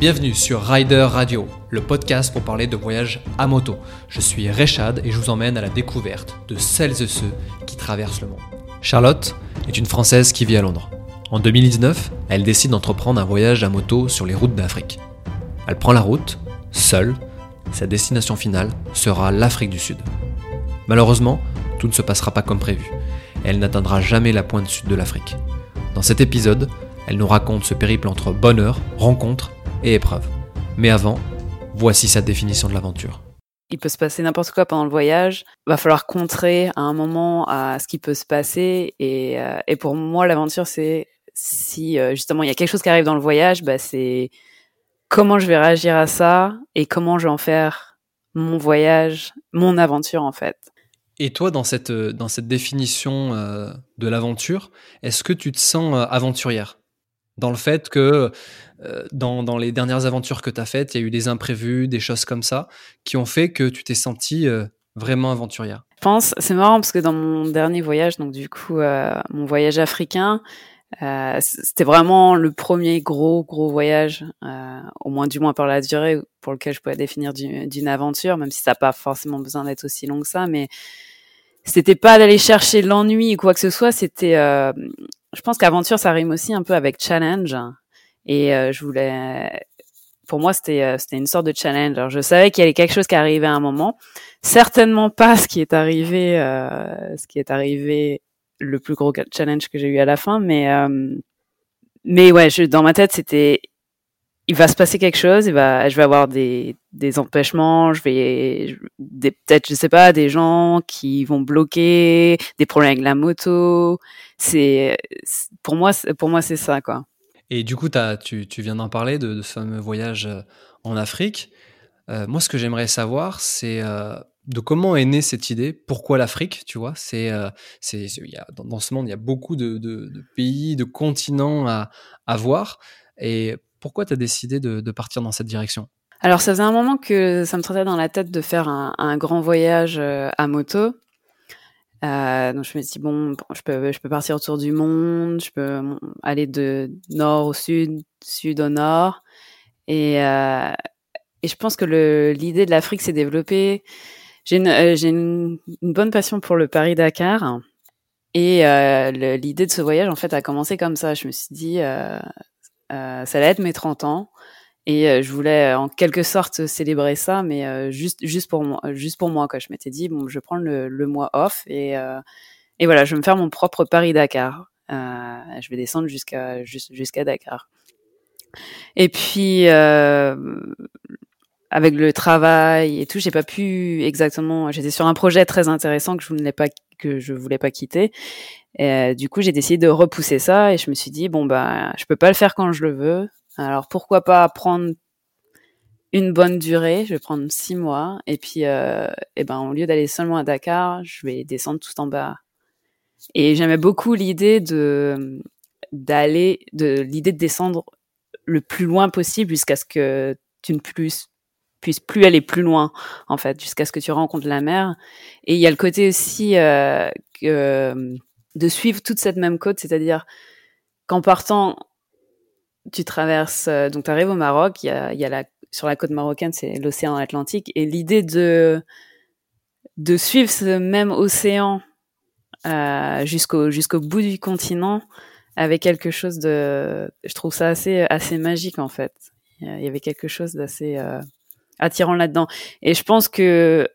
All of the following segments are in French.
Bienvenue sur Rider Radio, le podcast pour parler de voyage à moto. Je suis Rechad et je vous emmène à la découverte de celles et ceux qui traversent le monde. Charlotte est une Française qui vit à Londres. En 2019, elle décide d'entreprendre un voyage à moto sur les routes d'Afrique. Elle prend la route, seule, sa destination finale sera l'Afrique du Sud. Malheureusement, tout ne se passera pas comme prévu. Elle n'atteindra jamais la pointe sud de l'Afrique. Dans cet épisode, elle nous raconte ce périple entre bonheur, rencontre et épreuve. Mais avant, voici sa définition de l'aventure. Il peut se passer n'importe quoi pendant le voyage. Va falloir contrer à un moment à ce qui peut se passer. Et, euh, et pour moi, l'aventure, c'est si euh, justement il y a quelque chose qui arrive dans le voyage, bah, c'est comment je vais réagir à ça et comment je vais en faire mon voyage, mon aventure en fait. Et toi, dans cette, dans cette définition euh, de l'aventure, est-ce que tu te sens euh, aventurière? Dans le fait que euh, dans, dans, les dernières aventures que tu as faites, il y a eu des imprévus, des choses comme ça, qui ont fait que tu t'es sentie vraiment aventurière Je pense, c'est marrant parce que dans mon dernier voyage, donc du coup, mon voyage africain, euh, c'était vraiment le premier gros gros voyage, euh, au moins du moins par la durée, pour lequel je pouvais définir d'une aventure, même si ça n'a pas forcément besoin d'être aussi long que ça. Mais c'était pas d'aller chercher l'ennui ou quoi que ce soit. C'était, euh, je pense qu'aventure ça rime aussi un peu avec challenge. Et euh, je voulais, pour moi c'était euh, c'était une sorte de challenge. Alors je savais qu'il y avait quelque chose qui arrivait à un moment, certainement pas ce qui est arrivé, ce qui est arrivé le plus gros challenge que j'ai eu à la fin, mais euh, mais ouais, je, dans ma tête c'était il va se passer quelque chose, il va, je vais avoir des, des empêchements, je vais, des, peut-être, je sais pas, des gens qui vont bloquer, des problèmes avec la moto. C'est, pour moi, pour moi, c'est ça, quoi. Et du coup, tu, viens d'en parler de, ce fameux voyage euh, en Afrique. Euh, moi, ce que j'aimerais savoir, c'est euh, de comment est née cette idée? Pourquoi l'Afrique Tu vois, c'est, dans, dans, ce monde, il y a beaucoup de, pays, de continents à, voir. Et pourquoi tu as décidé de, partir dans cette direction? Alors, ça faisait un moment que ça me trottait dans la tête de faire un, grand voyage à moto. Euh, donc je me dit bon, je peux, je peux partir autour du monde, je peux aller de nord au sud, sud au nord, et, euh, et je pense que l'idée de l'Afrique s'est développée j'ai une, euh, une, une, bonne passion pour le Paris-Dakar. Et euh, l'idée de ce voyage, en fait, a commencé comme ça. Je me suis dit, euh, euh ça allait être mes 30 ans. Et euh, je voulais en quelque sorte célébrer ça, mais juste, juste, pour moi, juste pour moi. Quoi. Je m'étais dit, bon, je prendre le, le mois off et, et voilà, je vais me faire mon propre Paris-Dakar. je vais descendre jusqu'à jusqu'à Dakar. Et puis, euh, avec le travail et tout, j'ai pas pu exactement. J'étais sur un projet très intéressant que je voulais pas que je voulais pas quitter. Euh, du coup, j'ai décidé de repousser ça et je me suis dit bon bah je peux pas le faire quand je le veux. Alors pourquoi pas prendre une bonne durée Je vais prendre six mois et puis euh, et ben au lieu d'aller seulement à Dakar, je vais descendre tout en bas. Et j'aimais beaucoup l'idée de d'aller de l'idée de descendre le plus loin possible jusqu'à ce que tu ne puisses puisse plus aller plus loin en fait jusqu'à ce que tu rencontres la mer et il y a le côté aussi euh, que, de suivre toute cette même côte c'est-à-dire qu'en partant tu traverses euh, donc tu arrives au Maroc il y a, y a la sur la côte marocaine c'est l'océan Atlantique et l'idée de de suivre ce même océan euh, jusqu'au jusqu'au bout du continent avec quelque chose de je trouve ça assez assez magique en fait il y avait quelque chose d'assez euh, attirant là-dedans. Et je pense que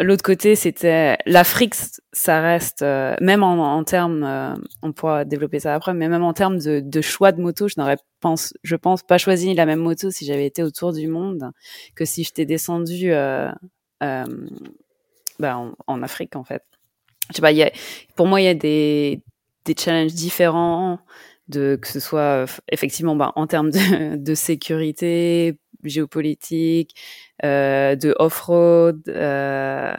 l'autre côté, c'était l'Afrique, ça reste, euh, même en, en termes, euh, on pourra développer ça après, mais même en termes de, de choix de moto, je n'aurais, pense, je pense, pas choisi la même moto si j'avais été autour du monde que si j'étais descendu euh, euh bah, en, en, Afrique, en fait. Je sais pas, y a, pour moi, il y a des, des challenges différents de que ce soit effectivement bah, en termes de, de sécurité géopolitique, euh, de off-road. Euh,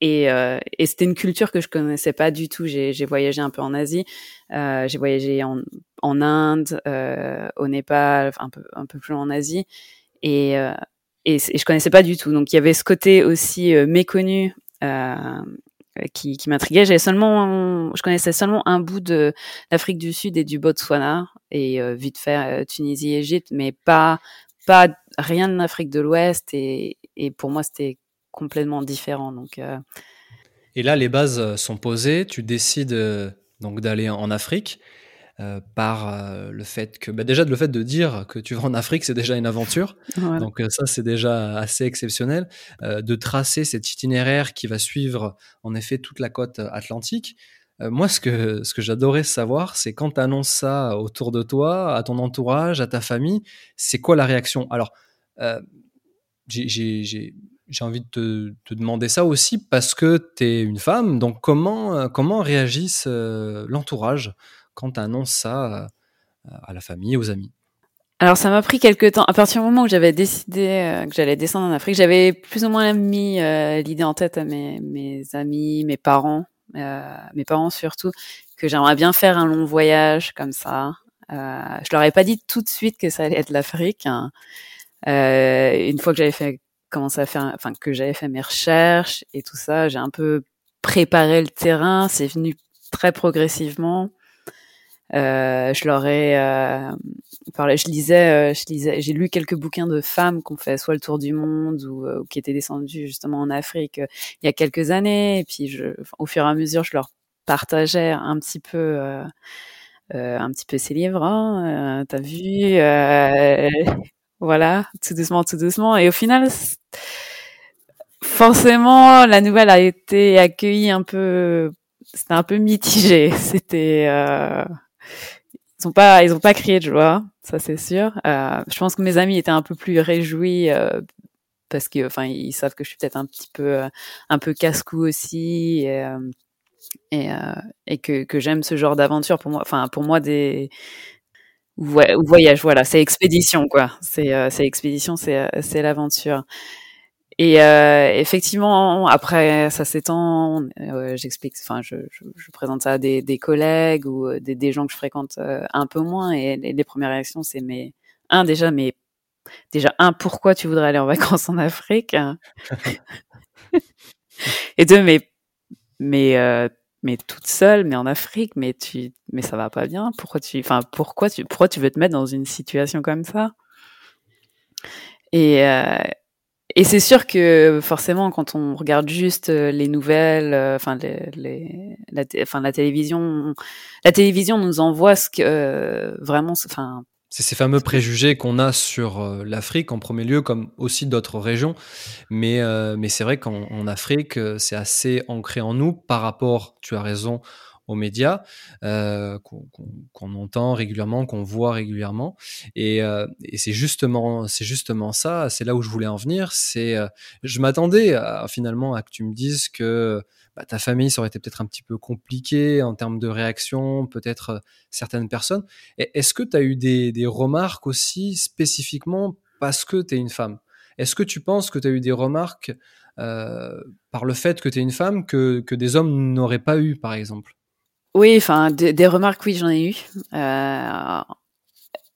et, euh, et c'était une culture que je connaissais pas du tout. J'ai voyagé un peu en Asie, euh, j'ai voyagé en, en Inde, euh, au Népal, un peu un peu plus loin en Asie, et, euh, et, et je connaissais pas du tout. Donc il y avait ce côté aussi méconnu qui, qui m'intriguait. J'avais seulement, je connaissais seulement un bout de l'Afrique du Sud et du Botswana et vite fait Tunisie, Égypte, mais pas pas rien de l'Afrique de l'Ouest et, et pour moi c'était complètement différent. Donc et là, les bases sont posées. Tu décides donc d'aller en Afrique. Euh, par euh, le fait que bah déjà le fait de dire que tu vas en Afrique c'est déjà une aventure donc euh, ça c'est déjà assez exceptionnel de tracer cet itinéraire qui va suivre en effet toute la côte atlantique moi ce que ce que j'adorais savoir c'est quand tu annonces ça autour de toi à ton entourage à ta famille c'est quoi la réaction? Alors j'ai envie de te, demander ça aussi parce que tu es une femme donc comment comment réagissent l'entourage quand tu annonces ça euh, à la famille, aux amis? Alors ça m'a pris quelques temps. À partir du moment où j'avais décidé euh, que j'allais descendre en Afrique, j'avais plus ou moins mis euh, l'idée en tête à mes, mes amis, mes parents, mes parents surtout, que j'aimerais bien faire un long voyage comme ça. je leur ai pas dit tout de suite que ça allait être l'Afrique. Hein. une fois que j'avais fait commencé à faire, enfin que j'avais fait mes recherches et tout ça, j'ai un peu préparé le terrain. C'est venu très progressivement. Euh, je leur ai euh, parlé, je lisais, euh, je lisais, j'ai lu quelques bouquins de femmes qui ont fait soit le tour du monde ou, euh, qui étaient descendues justement en Afrique euh, il y a quelques années. Et puis, je, au fur et à mesure, je leur partageais un petit peu, un petit peu ces livres. Hein, T'as vu, voilà, tout doucement, tout doucement. Et au final, forcément, la nouvelle a été accueillie un peu c'était un peu mitigé. C'était euh, ils ont pas ils ont pas crié de joie, ça c'est sûr. Euh, je pense que mes amis étaient un peu plus réjouis euh, parce que ils savent que je suis peut-être un petit peu un peu casse-cou aussi et que j'aime ce genre d'aventure pour moi enfin pour moi des voyage voilà c'est expédition quoi c'est expédition c'est l'aventure et euh, effectivement, après, ça s'étend. Euh, J'explique, enfin, je, je, je, présente ça à des, des collègues ou euh, des, des, gens que je fréquente euh, un peu moins. Et les, premières réactions, c'est mais un déjà, mais déjà un, pourquoi tu voudrais aller en vacances en Afrique Et deux, mais mais euh, mais toute seule, mais en Afrique, mais tu, mais ça va pas bien. Pourquoi tu, enfin, pourquoi tu, pourquoi tu veux te mettre dans une situation comme ça? Et euh, et c'est sûr que forcément, quand on regarde juste euh, les nouvelles, euh, enfin les, les, la, enfin la télévision, la télévision nous envoie ce que euh, vraiment, enfin. C'est ces fameux préjugés qu'on a sur l'Afrique en premier lieu, comme aussi d'autres régions. Mais, mais c'est vrai qu'en Afrique, c'est assez ancré en nous par rapport, tu as raison, aux médias, euh, qu'on entend régulièrement, qu'on voit régulièrement. Et, euh, et c'est justement, c'est justement ça. C'est là où je voulais en venir. C'est, euh, je m'attendais finalement à que tu me dises que bah, ta famille, ça aurait été peut-être un petit peu compliqué en termes de réaction, peut-être euh, certaines personnes. Est-ce que tu as eu des, remarques aussi spécifiquement parce que tu es une femme? Est-ce que tu penses que tu as eu des remarques par le fait que tu es une femme que, que des hommes n'auraient pas eu, par exemple? Oui, enfin, des, remarques, oui, j'en ai eu. Euh,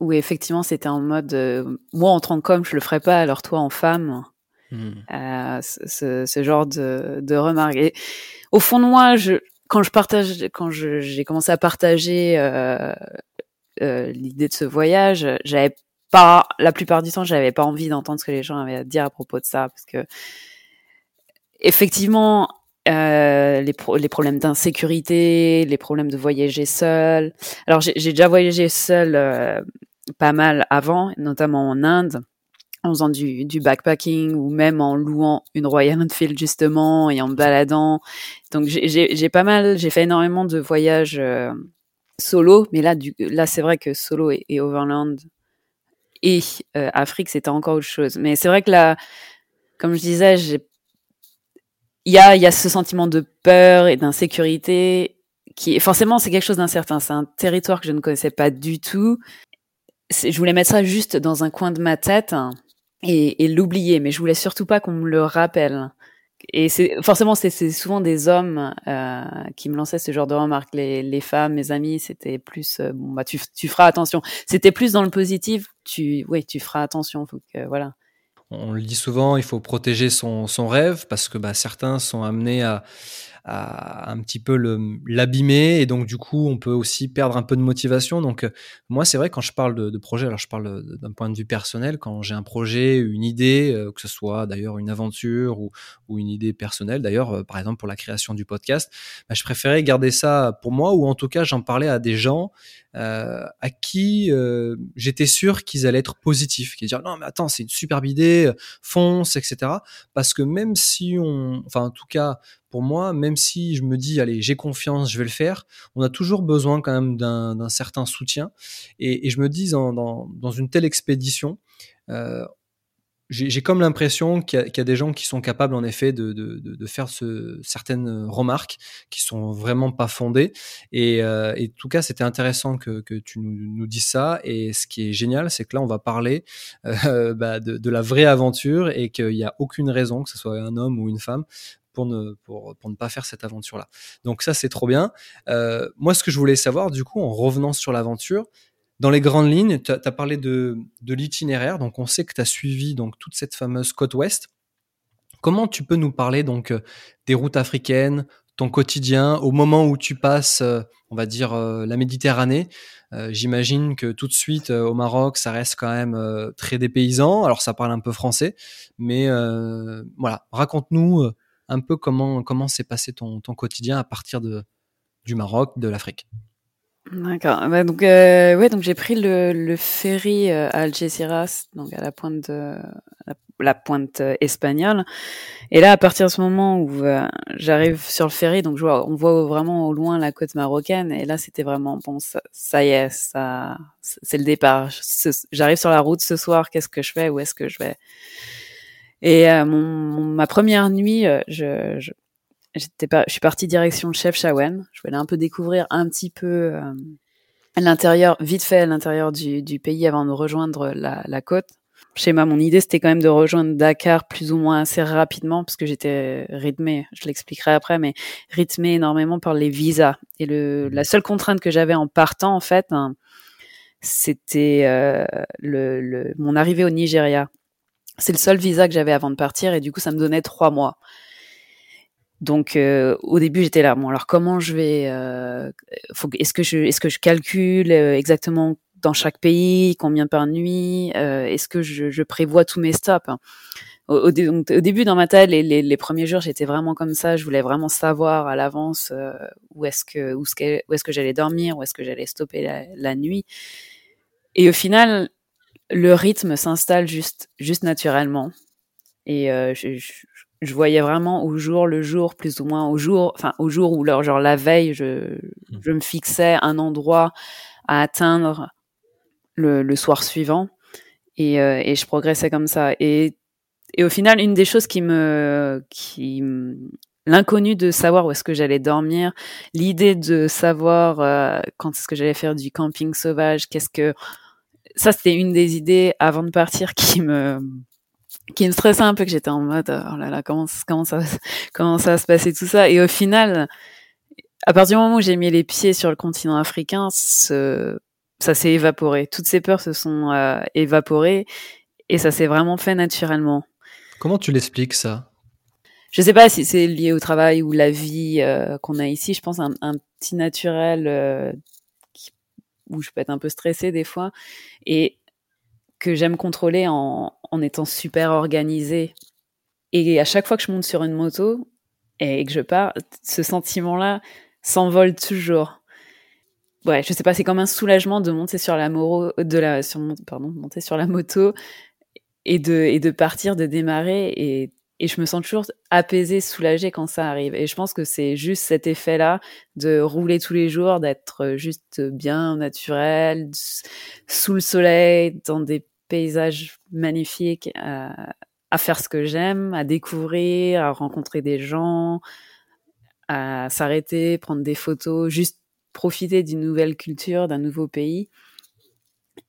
où effectivement, c'était en mode, euh, moi en tant qu'homme, je le ferais pas, alors toi en femme. Hmm. Euh, ce, ce, genre de, de remarques. Et au fond de moi, je, quand je partage, quand j'ai commencé à partager euh, euh, l'idée de ce voyage, j'avais pas, la plupart du temps, j'avais pas envie d'entendre ce que les gens avaient à dire à propos de ça, parce que effectivement, euh, les, problèmes d'insécurité, les problèmes de voyager seul. Alors j'ai déjà voyagé seul euh, pas mal avant, notamment en Inde, en faisant du, backpacking ou même en louant une Royal Enfield justement et en baladant. Donc j'ai pas mal, j'ai fait énormément de voyages euh, solo, mais là, là c'est vrai que solo et, et overland et Afrique c'était encore autre chose. Mais c'est vrai que là, comme je disais, j'ai il y a, y a ce sentiment de peur et d'insécurité qui forcément c'est quelque chose d'incertain. C'est un territoire que je ne connaissais pas du tout. Je voulais mettre ça juste dans un coin de ma tête et, et l'oublier, mais je voulais surtout pas qu'on me le rappelle. Et c'est forcément c'est souvent des hommes euh, qui me lançaient ce genre de remarques. Les, les femmes, mes amis, c'était plus euh, bon bah tu, tu feras attention. C'était plus dans le positif. Tu oui tu feras attention. Faut que voilà on le dit souvent, il faut protéger son, rêve parce que bah, certains sont amenés à, à un petit peu l'abîmer et donc du coup on peut aussi perdre un peu de motivation. Donc moi c'est vrai quand je parle de, de projet, alors je parle d'un point de vue personnel, quand j'ai un projet, une idée, que ce soit d'ailleurs une aventure ou, ou, une idée personnelle, d'ailleurs par exemple pour la création du podcast, bah, je préférais garder ça pour moi ou en tout cas j'en parlais à des gens euh, à qui euh, j'étais sûr qu'ils allaient être positifs, qui dire non mais attends c'est une superbe idée, fonce etc. Parce que même si on, enfin en tout cas pour moi, même si je me dis allez j'ai confiance, je vais le faire, on a toujours besoin quand même d'un certain soutien. Et, je me dis dans, dans, dans une telle expédition, euh, j'ai comme l'impression qu'il y, a des gens qui sont capables en effet de, faire ce, certaines remarques qui sont vraiment pas fondées. Et, euh, en tout cas, c'était intéressant que, que tu nous, nous, dises ça. Et ce qui est génial, c'est que là, on va parler euh, bah, de, de, la vraie aventure et qu'il n'y a aucune raison, que ce soit un homme ou une femme, pour ne, pour, pour ne pas faire cette aventure-là. Donc ça, c'est trop bien. Euh, moi, ce que je voulais savoir, du coup, en revenant sur l'aventure, dans les grandes lignes, tu as, parlé de, de l'itinéraire, donc on sait que tu as suivi donc toute cette fameuse côte ouest. Comment tu peux nous parler donc euh, des routes africaines, ton quotidien, au moment où tu passes, euh, on va dire, la Méditerranée? J'imagine que tout de suite au Maroc, ça reste quand même très dépaysant. Alors ça parle un peu français, mais voilà, raconte-nous un peu comment comment s'est passé ton, ton quotidien à partir de, du Maroc, de l'Afrique. D'accord. Bah, donc, euh, ouais, donc j'ai pris le, ferry euh, à Algeciras, donc à la pointe de, la, pointe euh, espagnole. Et là, à partir de ce moment où euh, j'arrive sur le ferry, donc on voit vraiment au loin la côte marocaine. Et là, c'était vraiment bon. Ça, ça, y est, ça, c'est le départ. J'arrive sur la route ce soir. Qu'est-ce que je fais? Où est-ce que je vais? Et mon, ma première nuit, je, je j'étais pas, je suis partie direction Chef Chawen. Je voulais un peu découvrir un petit peu euh, l'intérieur, vite fait l'intérieur du, du, pays avant de rejoindre la, la côte. Schéma, mon idée c'était quand même de rejoindre Dakar plus ou moins assez rapidement parce que j'étais rythmée, je l'expliquerai après, mais rythmée énormément par les visas. Et le, la seule contrainte que j'avais en partant en fait, hein, c'était euh, le, le, mon arrivée au Nigeria. C'est le seul visa que j'avais avant de partir et du coup ça me donnait trois mois. Donc euh, au début j'étais là bon alors comment je vais euh, est-ce que je est-ce que je calcule euh, exactement dans chaque pays combien par nuit est-ce que je, je, prévois tous mes stops au, au, début dans ma tête les, les, les premiers jours j'étais vraiment comme ça. Je voulais vraiment savoir à l'avance où est-ce que où, est-ce que, que j'allais dormir où est-ce que j'allais stopper la, la, nuit. Et au final le rythme s'installe juste juste naturellement et je, je je voyais vraiment au jour le jour, plus ou moins au jour, enfin au jour où leur genre la veille, je, mmh. je me fixais un endroit à atteindre le, le soir suivant et, euh, et, je progressais comme ça. Et, et au final, une des choses qui me, qui l'inconnu de savoir où est-ce que j'allais dormir, l'idée de savoir euh, quand est-ce que j'allais faire du camping sauvage, qu'est-ce que ça c'était une des idées avant de partir qui me qui me stressait un peu que j'étais en mode oh là là comment comment ça comment ça va se passer tout ça? Et au final à partir du moment où j'ai mis les pieds sur le continent africain ce, ça s'est évaporé. Toutes ces peurs se sont euh, évaporées et ça s'est vraiment fait naturellement. Comment tu l'expliques ça? Je sais pas si c'est lié au travail ou la vie euh, qu'on a ici. Je pense un, un petit naturel euh, où je peux être un peu stressée des fois et que j'aime contrôler en, en étant super organisée. Et à chaque fois que je monte sur une moto et que je pars, ce sentiment-là s'envole toujours. Ouais, je sais pas, c'est comme un soulagement de monter sur la moro, de la, sur, pardon, monter sur la moto et de, et de partir, de démarrer et je me sens toujours apaisée, soulagée quand ça arrive. Et je pense que c'est juste cet effet-là de rouler tous les jours, d'être juste bien naturel, sous le soleil, dans des paysages magnifiques, à, à faire ce que j'aime, à découvrir, à rencontrer des gens, à s'arrêter, prendre des photos, juste profiter d'une nouvelle culture, d'un nouveau pays.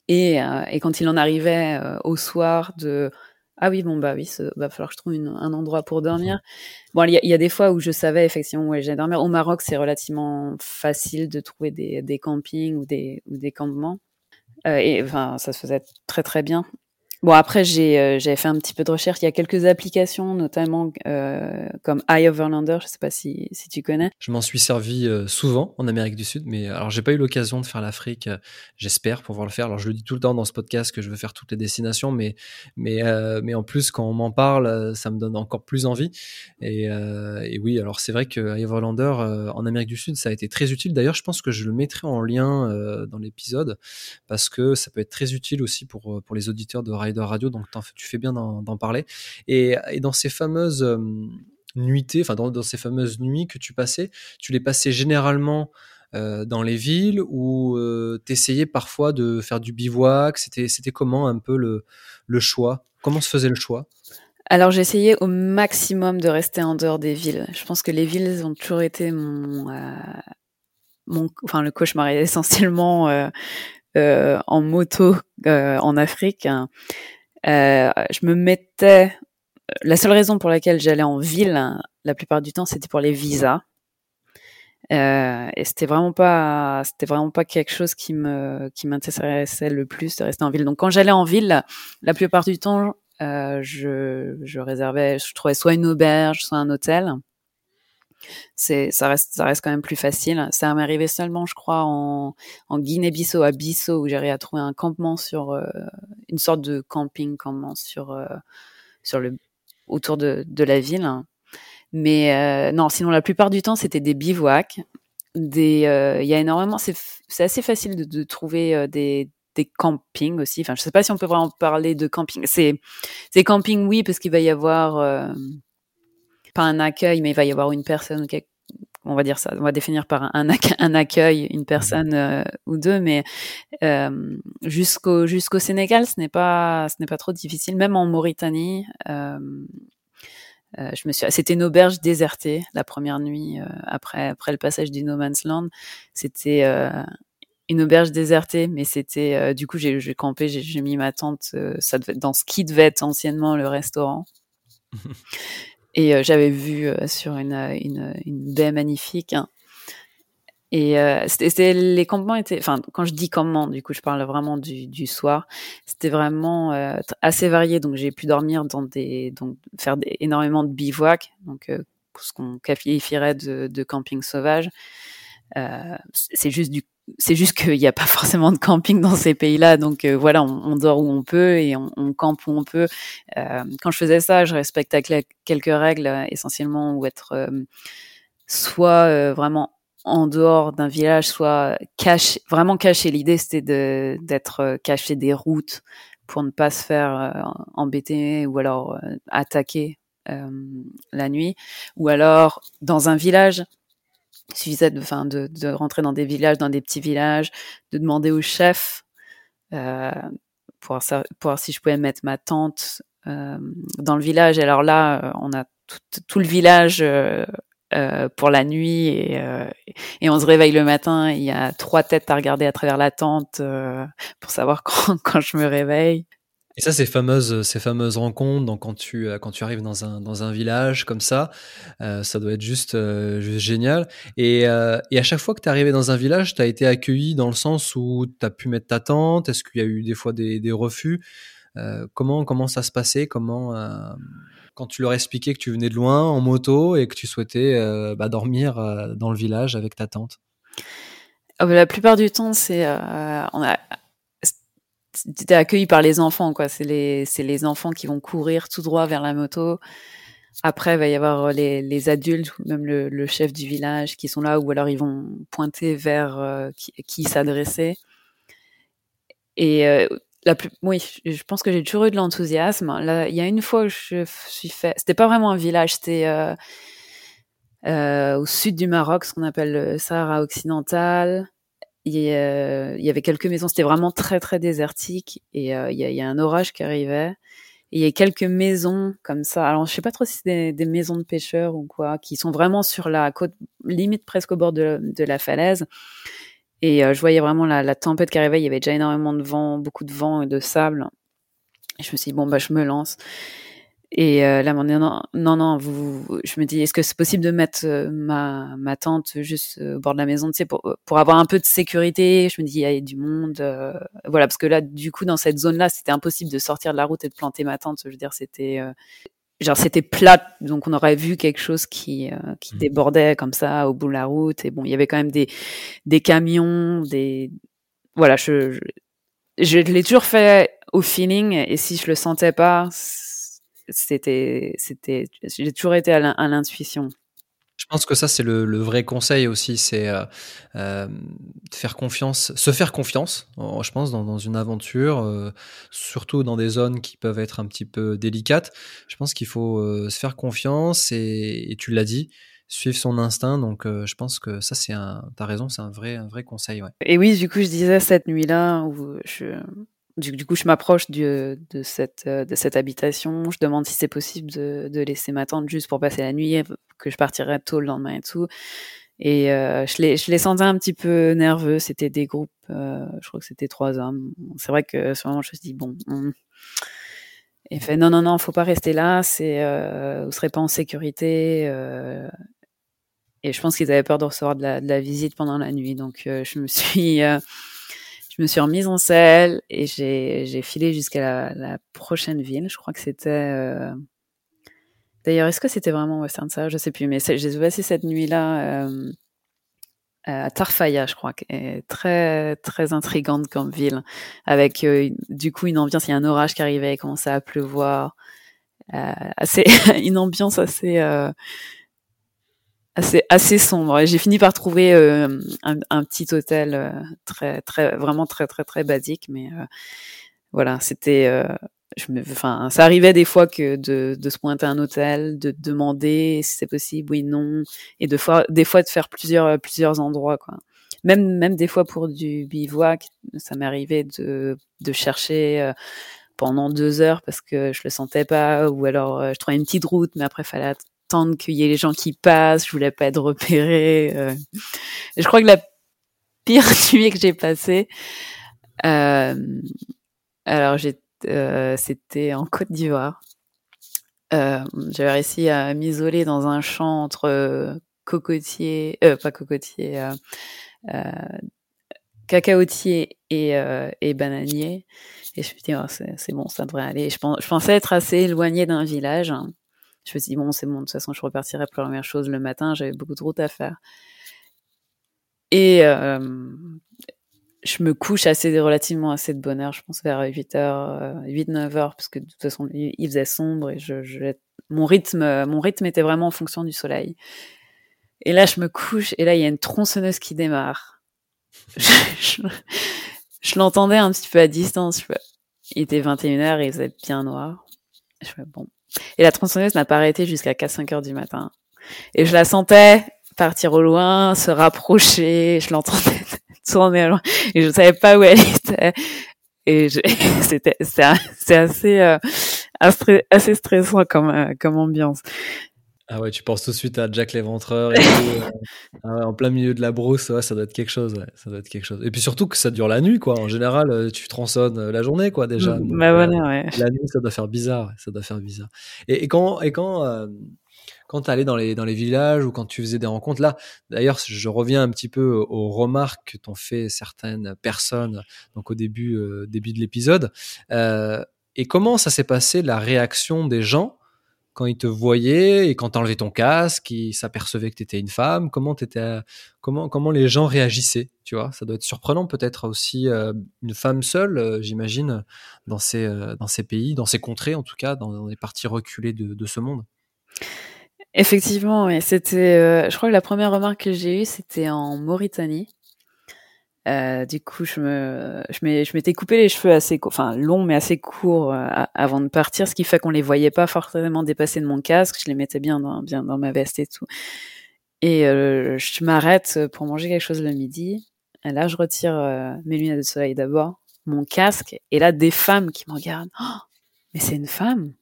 Et, euh, quand il en arrivait euh, au soir de ah oui, bon, bah oui, il va falloir que je trouve une, un endroit pour dormir. Bon, il y, y, a des fois où je savais effectivement où j'allais dormir. Au Maroc, c'est relativement facile de trouver des, des campings ou des, ou des campements. Euh, et enfin, ça se faisait très très bien. Bon, après, j'ai, euh, fait un petit peu de recherche. Il y a quelques applications, notamment euh, comme iOverlander. Je sais pas si, si tu connais. Je m'en suis servi euh, souvent en Amérique du Sud, mais alors j'ai pas eu l'occasion de faire l'Afrique. Euh, j'espère pouvoir le faire. Alors je le dis tout le temps dans ce podcast que je veux faire toutes les destinations, mais mais mais en plus quand on m'en parle, ça me donne encore plus envie. Et, oui, alors c'est vrai que iOverlander en Amérique du Sud, ça a été très utile. D'ailleurs, je pense que je le mettrai en lien dans l'épisode parce que ça peut être très utile aussi pour pour les auditeurs de Radio, donc tu fais bien d'en parler. Et, dans ces fameuses euh, nuitées, enfin dans, ces fameuses nuits que tu passais, tu les passais généralement euh, dans les villes ou euh, tu essayais parfois de faire du bivouac? C'était comment un peu le, choix? Comment se faisait le choix? Alors j'essayais au maximum de rester en dehors des villes. Je pense que les villes ont toujours été mon, mon enfin le cauchemar essentiellement en moto en Afrique. Euh, je me mettais. La seule raison pour laquelle j'allais en ville, la plupart du temps, c'était pour les visas. Euh, et c'était vraiment pas, c'était vraiment pas quelque chose qui me, qui m'intéressait le plus de rester en ville. Donc quand j'allais en ville, la plupart du temps, euh, je, je réservais, je trouvais soit une auberge, soit un hôtel c'est ça reste ça reste quand même plus facile. Ça m'est arrivé seulement, je crois, en, en Guinée-Bissau à Bissau où j'arrive à trouver un campement sur euh, une sorte de camping campement sur euh, sur le autour de, de la ville. Mais euh, non, sinon la plupart du temps c'était des bivouacs. Des, il y a énormément, c'est c'est assez facile de, de trouver des des campings aussi. Enfin, je sais pas si on peut vraiment parler de camping. C'est c'est camping oui parce qu'il va y avoir pas un accueil, mais il va y avoir une personne, on va dire ça, on va définir par un, un accueil, une personne euh, ou deux, mais euh, jusqu'au jusqu'au Sénégal, ce n'est pas ce n'est pas trop difficile, même en Mauritanie. Euh, je me suis, c'était une auberge désertée la première nuit après après le passage du No Man's Land. C'était une auberge désertée, mais c'était du coup j'ai campé, j'ai mis ma tente, ça devait, dans ce qui devait être anciennement le restaurant. Et euh, j'avais vu euh, sur une, euh, une, une, baie magnifique. Et c'était les campements étaient, enfin quand je dis campement, du coup je parle vraiment du, soir. C'était vraiment assez varié, donc j'ai pu dormir dans des, donc faire énormément de bivouac, donc ce qu'on qualifierait de, de camping sauvage. c'est juste du c'est juste qu'il n'y a pas forcément de camping dans ces pays-là, donc euh, voilà, on, dort où on peut et on, campe où on peut. Euh, quand je faisais ça, je respectais quelques règles, euh, essentiellement, ou être soit vraiment en dehors d'un village, soit caché, vraiment caché. L'idée, c'était d'être caché des routes pour ne pas se faire embêter ou alors attaquer la nuit, ou alors dans un village il suffisait de, enfin, de, de, rentrer dans des villages, dans des petits villages, de demander au chef euh, pour, voir, si je pouvais mettre ma tente euh, dans le village. Et alors là, euh, on a tout, tout le village euh, euh, pour la nuit et, euh, et, on se réveille le matin. Il y a trois têtes à regarder à travers la tente pour savoir quand, quand je me réveille. Et ça, ces fameuses, ces fameuses rencontres, donc quand tu, quand tu arrives dans un, dans un village comme ça, euh, ça doit être juste, euh, juste génial. Et, euh, et à chaque fois que tu es arrivé dans un village, tu as été accueilli dans le sens où tu as pu mettre ta tente? Est-ce qu'il y a eu des fois des, des refus? Euh, comment, comment ça se passait? Comment, euh, quand tu leur expliquais que tu venais de loin en moto et que tu souhaitais euh, bah, dormir dans le village avec ta tante ah, bah, La plupart du temps, c'est on a t'es accueilli par les enfants, quoi. C'est les, c'est les enfants qui vont courir tout droit vers la moto. Après, il va y avoir les, les adultes, même le, chef du village qui sont là, ou alors ils vont pointer vers euh, qui, s'adresser. Et euh, la plus, oui, je pense que j'ai toujours eu de l'enthousiasme. Là, il y a une fois où je suis fait, c'était pas vraiment un village, c'était euh, euh au sud du Maroc, ce qu'on appelle le Sahara occidental il y, il y, avait quelques maisons, c'était vraiment très très désertique et euh, il, y a, un orage qui arrivait. Il y a quelques maisons comme ça. Alors je sais pas trop si c'est des, maisons de pêcheurs ou quoi, qui sont vraiment sur la côte, limite presque au bord de, la falaise. Et euh, je voyais vraiment la, la, tempête qui arrivait. Il y avait déjà énormément de vent, beaucoup de vent et de sable. Et je me suis dit bon bah je me lance. Et là, non, non, non, vous, je me dis, est-ce que c'est possible de mettre ma, ma tente juste au bord de la maison, tu sais, pour, pour avoir un peu de sécurité? Je me dis, il y a du monde, voilà, parce que là, du coup, dans cette zone-là, c'était impossible de sortir de la route et de planter ma tente. Je veux dire, c'était genre c'était plat, donc on aurait vu quelque chose qui qui mmh. débordait comme ça au bout de la route. Et bon, il y avait quand même des des camions, des voilà, je, je, je l'ai toujours fait au feeling, et si je le sentais pas c'était, c'était, j'ai toujours été à l'intuition. Je pense que ça, c'est le, le, vrai conseil aussi, c'est euh, euh, faire confiance, se faire confiance, je pense, dans, dans une aventure, euh, surtout dans des zones qui peuvent être un petit peu délicates. Je pense qu'il faut euh, se faire confiance et, et tu l'as dit, suivre son instinct. Donc, euh, je pense que ça, c'est un, t'as raison, c'est un vrai, un vrai conseil. Ouais. Et oui, du coup, je disais cette nuit-là où je, du, coup, je m'approche de cette, euh, de cette habitation. Je demande si c'est possible de, de, laisser ma tante juste pour passer la nuit, que je partirai tôt le lendemain et tout. Et euh, je, les, sentais un petit peu nerveux. C'était des groupes, euh, je crois que c'était trois hommes. C'est vrai que sur moment, je me suis dit, bon. Et fait, non, non, non, faut pas rester là. C'est, euh, vous serez pas en sécurité. Euh. et je pense qu'ils avaient peur de recevoir de la, de la visite pendant la nuit. Donc, je me suis je me suis remise en selle et j'ai filé jusqu'à la, la, prochaine ville. Je crois que c'était. Euh... D'ailleurs, est-ce que c'était vraiment Western ça Je sais plus, mais j'ai passé cette nuit-là euh, à Tarfaya, je crois, qui est très très intrigante comme ville, avec euh, du coup une ambiance. Il y a un orage qui arrivait, il commençait à pleuvoir. Euh, assez une ambiance assez euh, assez assez sombre. J'ai fini par trouver euh, un, un, petit hôtel euh, très très vraiment très très très basique, mais euh, voilà, c'était. me, enfin, ça arrivait des fois que de, de se pointer un hôtel, de demander si c'est possible, oui, non, et de fois, des fois de faire plusieurs plusieurs endroits, quoi. Même même des fois pour du bivouac, ça m'arrivait de de chercher pendant deux heures parce que je le sentais pas, ou alors je trouvais une petite route, mais après fallait attendre qu'il y ait les gens qui passent, je voulais pas être repérée. Euh. Je crois que la pire nuit que j'ai passée, euh, alors j'ai, euh, c'était en Côte d'Ivoire. Euh, j'avais réussi à m'isoler dans un champ entre cocotiers, pas cocotiers, cacaotiers et, et bananiers. Et je me dit, oh, c'est bon, ça devrait aller. Je, je pensais être assez éloignée d'un village. Je me suis dit, bon, c'est bon, de toute façon, je repartirai pour la première chose le matin, j'avais beaucoup de route à faire. Et euh, je me couche assez relativement assez de bonne heure, je pense vers 8h, 8-9h, parce que de toute façon, il faisait sombre et je, je, mon, rythme, mon rythme était vraiment en fonction du soleil. Et là, je me couche et là, il y a une tronçonneuse qui démarre. je, je, l'entendais un petit peu à distance. il était 21h et il faisait bien noir. Je fais, bon, et la tronçonneuse n'a pas arrêté jusqu'à 4-5 heures du matin. Et je la sentais partir au loin, se rapprocher, je l'entendais tourner loin, et je ne savais pas où elle était. Et c'était c'est assez euh, assez stressant comme euh, comme ambiance. Ah ouais, tu penses tout de suite à Jack l'éventreur et tout, euh, ah en plein milieu de la brousse, ouais, ça doit être quelque chose, ouais, ça doit être quelque chose. Et puis surtout que ça dure la nuit, quoi. En général, euh, tu tronçonnes euh, la journée, quoi, déjà. Mmh, bah voilà, ouais. La nuit, ça doit faire bizarre, ça doit faire bizarre. Et, et quand, et quand, euh, quand tu allais dans les, dans les villages ou quand tu faisais des rencontres, là, d'ailleurs, je reviens un petit peu aux remarques que t'ont fait certaines personnes, donc au début, euh, début de l'épisode. et comment ça s'est passé la réaction des gens quand ils te voyaient et quand tu enlevais ton casque, ils s'apercevaient que tu étais une femme Comment, étais, comment, comment les gens réagissaient Tu vois, ça doit être surprenant peut-être aussi euh, une femme seule, euh, j'imagine, dans ces, euh, dans ces pays, dans ces contrées en tout cas, dans, dans les parties reculées de, de ce monde. Effectivement, et c'était, je crois que la première remarque que j'ai eue, c'était en Mauritanie. Euh, du coup, je me, je m'étais coupé les cheveux assez, enfin longs mais assez courts euh, avant de partir, ce qui fait qu'on les voyait pas forcément dépasser de mon casque. Je les mettais bien dans, bien dans ma veste et tout. Et euh, je m'arrête pour manger quelque chose le midi. Là, je retire euh, mes lunettes de soleil d'abord, mon casque, et là, des femmes qui me regardent. Oh, mais c'est une femme.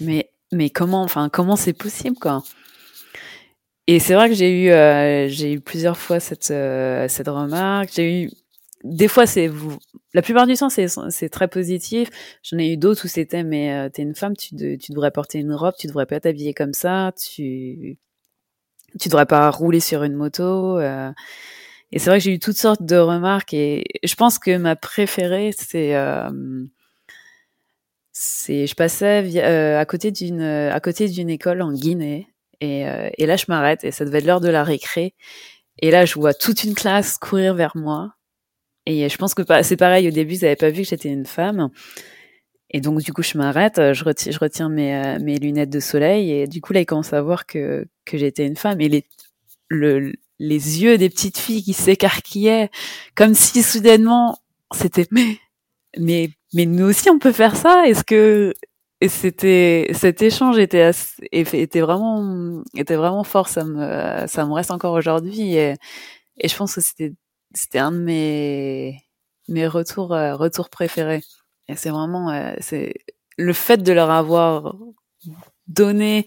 Mais, mais comment, enfin, comment c'est possible, quoi? Et c'est vrai que j'ai eu, euh, j'ai eu plusieurs fois cette, euh, cette remarque. J'ai eu des fois, c'est. La plupart du temps, c'est c'est très positif. J'en ai eu d'autres où c'était, mais euh, t'es une femme, tu, tu devrais porter une robe, tu devrais pas t'habiller comme ça, tu tu devrais pas rouler sur une moto. Euh. Et c'est vrai que j'ai eu toutes sortes de remarques et je pense que ma préférée, c'est euh, c'est je passais euh, à côté d'une à côté d'une école en Guinée et, euh, et là je m'arrête et ça devait être l'heure de la récré. Et là je vois toute une classe courir vers moi. Et je pense que c'est pareil au début ils n'avaient pas vu que j'étais une femme. Et donc du coup je m'arrête je retiens je mes euh, mes lunettes de soleil. Et du coup là ils commencent à voir que que j'étais une femme. Et les le les yeux des petites filles qui s'écarquillaient comme si soudainement c'était mais mais mais nous aussi on peut faire ça. Est-ce que et c'était cet échange était était vraiment était vraiment fort ça me ça me reste encore aujourd'hui et, je pense que c'était c'était un de mes mes retours euh, retours préférés et c'est vraiment euh, c'est le fait de leur avoir donné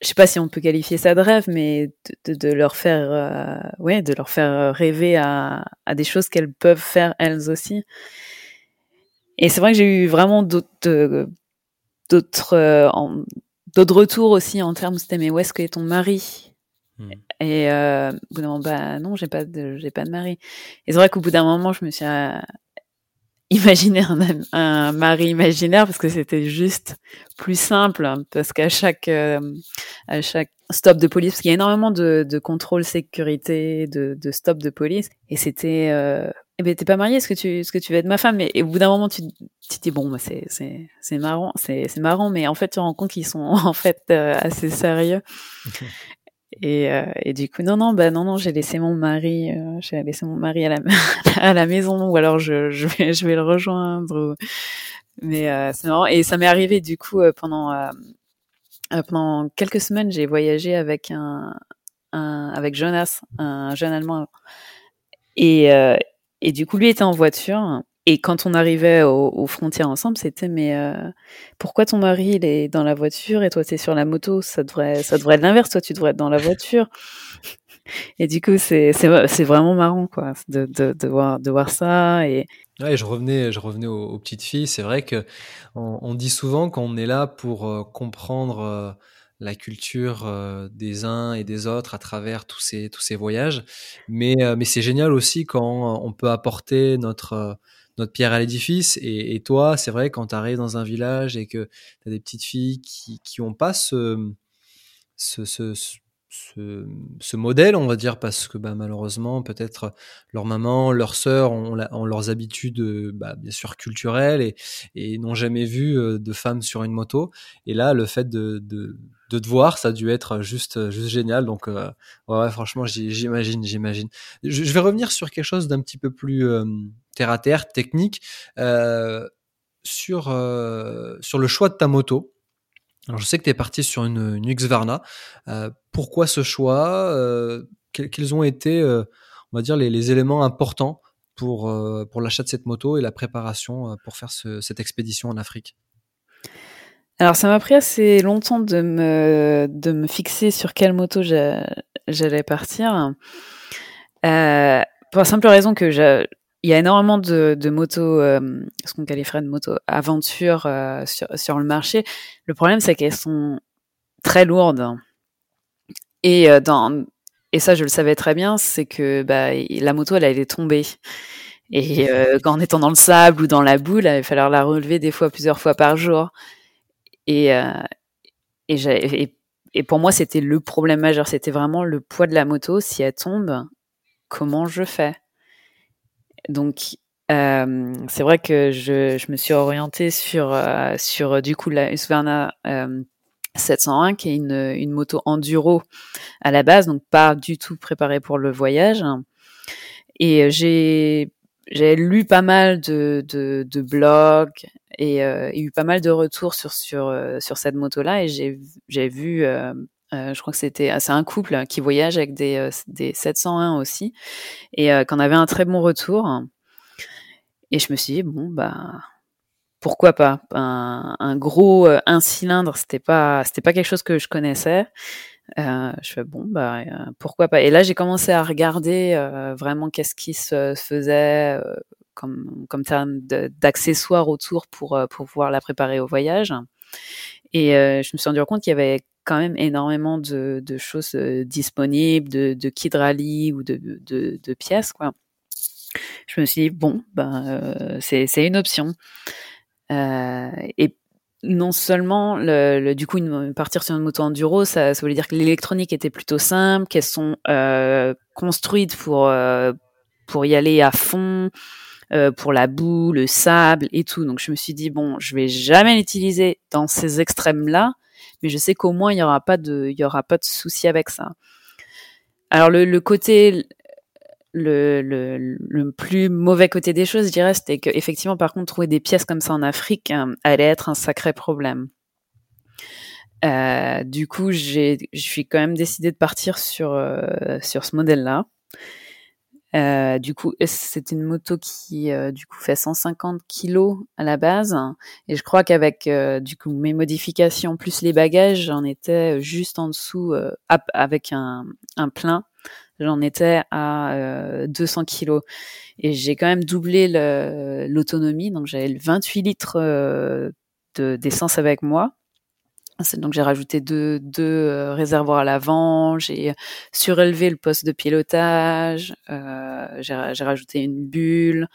je sais pas si on peut qualifier ça de rêve, mais de, de, leur faire, euh, ouais, de leur faire rêver à, à des choses qu'elles peuvent faire elles aussi. Et c'est vrai que j'ai eu vraiment d'autres d'autres euh, d'autres retours aussi en termes c'était mais où est-ce que est ton mari? Hmm. et euh, au bout d'un moment bah non j'ai pas de j'ai pas de mari. Et c'est vrai qu'au bout d'un moment je me suis euh, imaginé un, un, mari imaginaire parce que c'était juste plus simple parce qu'à chaque à chaque stop de police parce qu'il y a énormément de, de contrôle sécurité de, de stop de police. Et c'était eh ben t'es pas marié, est-ce que tu est-ce que tu vas être ma femme? Et, au bout d'un moment tu tu dis bon bah, c'est c'est c'est marrant c'est c'est marrant mais en fait tu te rends compte qu'ils sont en fait euh, assez sérieux. Et euh, et du coup non non bah non non j'ai laissé mon mari euh, j'ai laissé mon mari à la à la maison ou alors je je vais je vais le rejoindre mais c'est marrant. Et ça m'est arrivé du coup pendant pendant quelques semaines j'ai voyagé avec un, un avec Jonas un jeune allemand. Et et du coup, lui était en voiture. Et quand on arrivait aux, frontières ensemble, c'était mais euh, pourquoi ton mari il est dans la voiture et toi t'es sur la moto? Ça devrait ça devrait être l'inverse. Toi tu devrais être dans la voiture. Et du coup c'est vraiment marrant quoi de, de, de voir de voir ça et ouais je revenais je revenais aux, petites filles. C'est vrai que on, on dit souvent qu'on est là pour euh, comprendre. Euh, la culture euh, des uns et des autres à travers tous ces, tous ces voyages. Mais, euh, mais c'est génial aussi quand on peut apporter notre, euh, notre pierre à l'édifice. Et, et, toi, c'est vrai, quand tu arrives dans un village et que tu as des petites filles qui n'ont pas ce, ce, ce, ce, modèle, on va dire, parce que bah, malheureusement, peut-être leur maman, leur sœur ont, leurs habitudes, bah, bien sûr, culturelles et, n'ont jamais vu de femmes sur une moto. Et là, le fait de, te voir, ça a dû être juste, génial. Donc, euh, ouais, franchement, j'imagine, j'imagine. Je, vais revenir sur quelque chose d'un petit peu plus euh, terre à terre, technique, euh, sur le choix de ta moto. Alors, je sais que tu es parti sur une, une Xvarna. pourquoi ce choix quels, ont été, on va dire, les, éléments importants pour, pour l'achat de cette moto et la préparation pour faire ce, cette expédition en Afrique? Alors ça m'a pris assez longtemps de me de me fixer sur quelle moto j'allais partir. Euh, pour la simple raison que il y a énormément de, motos, euh, ce qu'on qualifierait de motos aventure euh, sur, sur le marché. Le problème c'est qu'elles sont très lourdes et euh, ça je le savais très bien, c'est que bah, la moto elle allait tomber. Et euh, en étant dans le sable ou dans la boule, il fallait la relever des fois plusieurs fois par jour. Et, pour moi, c'était le problème majeur. C'était vraiment le poids de la moto. Si elle tombe, comment je fais? Donc, euh, c'est vrai que je, je, me suis orientée sur, euh, sur du coup la Husqvarna euh, 701, qui est une, une moto enduro à la base, donc pas du tout préparée pour le voyage. Et j'ai j'ai lu pas mal de, de, de blogs et euh, eu pas mal de retours sur sur euh, sur cette moto là et j'ai vu euh, euh, je crois que c'était c'est un couple qui voyage avec des euh, des 701 aussi et qu'on avait un très bon retour et je me suis dit bon bah pourquoi pas? Un, un gros un cylindre c'était pas pas quelque chose que je connaissais Euh, je fais bon, bah pourquoi pas? Et là, j'ai commencé à regarder vraiment qu'est-ce qui se faisait comme comme terme d'accessoires autour pour pour pouvoir la préparer au voyage. Et je me suis rendu compte qu'il y avait quand même énormément de, choses disponibles, de, de kits rallye ou de, de, pièces quoi. Je me suis dit bon ben euh, c'est une option. Euh, et non seulement le, du coup une, partir sur une moto enduro ça, ça voulait dire que l'électronique était plutôt simple qu'elles sont euh, construites pour euh, pour y aller à fond euh, pour la boue le sable et tout. Donc je me suis dit bon je vais jamais l'utiliser dans ces extrêmes là mais je sais qu'au moins il y aura pas de il y aura pas de souci avec ça alors le, côté le, le, plus mauvais côté des choses, je dirais, c'était qu'effectivement, par contre, trouver des pièces comme ça en Afrique euh, allait être un sacré problème. Euh, du coup, je suis quand même décidé de partir sur euh, sur ce modèle-là. Euh, du coup, c'est une moto qui euh, du coup fait 150 kilos à la base, et je crois qu'avec du coup mes modifications plus les bagages, j'en étais juste en dessous avec un, un plein j'en étais à 200 euh, kilos. Et j'ai quand même doublé l'autonomie, donc j'avais 28 litres euh, d'essence avec moi. Donc j'ai rajouté deux, deux euh, réservoirs à l'avant, j'ai surélevé le poste de pilotage, euh, j'ai rajouté une bulle,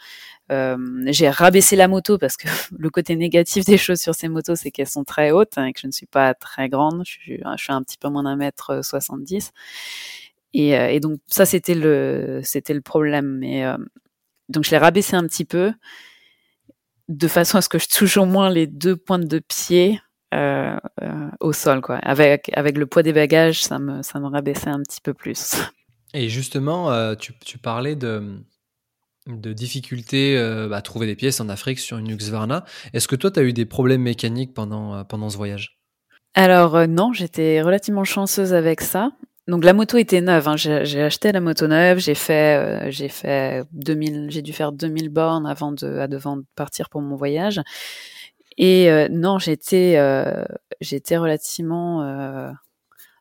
euh, j'ai rabaissé la moto parce que le côté négatif des choses sur ces motos, c'est qu'elles sont très hautes hein, et que je ne suis pas très grande, je suis, je suis un petit peu moins d'un mètre 70. Et, euh, et donc ça c'était le c'était le problème. Mais euh, donc je l'ai rabaissé un petit peu de façon à ce que je touche au moins les deux pointes de pied euh, euh, au sol, quoi. Avec avec le poids des bagages, ça me ça me rabaissait un petit peu plus. Et justement, euh, tu, tu parlais de de difficultés à trouver des pièces en Afrique sur une Husqvarna. Est-ce que toi, tu as eu des problèmes mécaniques pendant, pendant ce voyage? Alors non, j'étais relativement chanceuse avec ça. Donc la moto était neuve. Hein. J'ai acheté la moto neuve. J'ai fait, euh, j'ai fait 2000, j'ai dû faire 2000 bornes avant de, à de partir pour mon voyage. Et euh, non, j'étais, euh, j'étais relativement. Euh,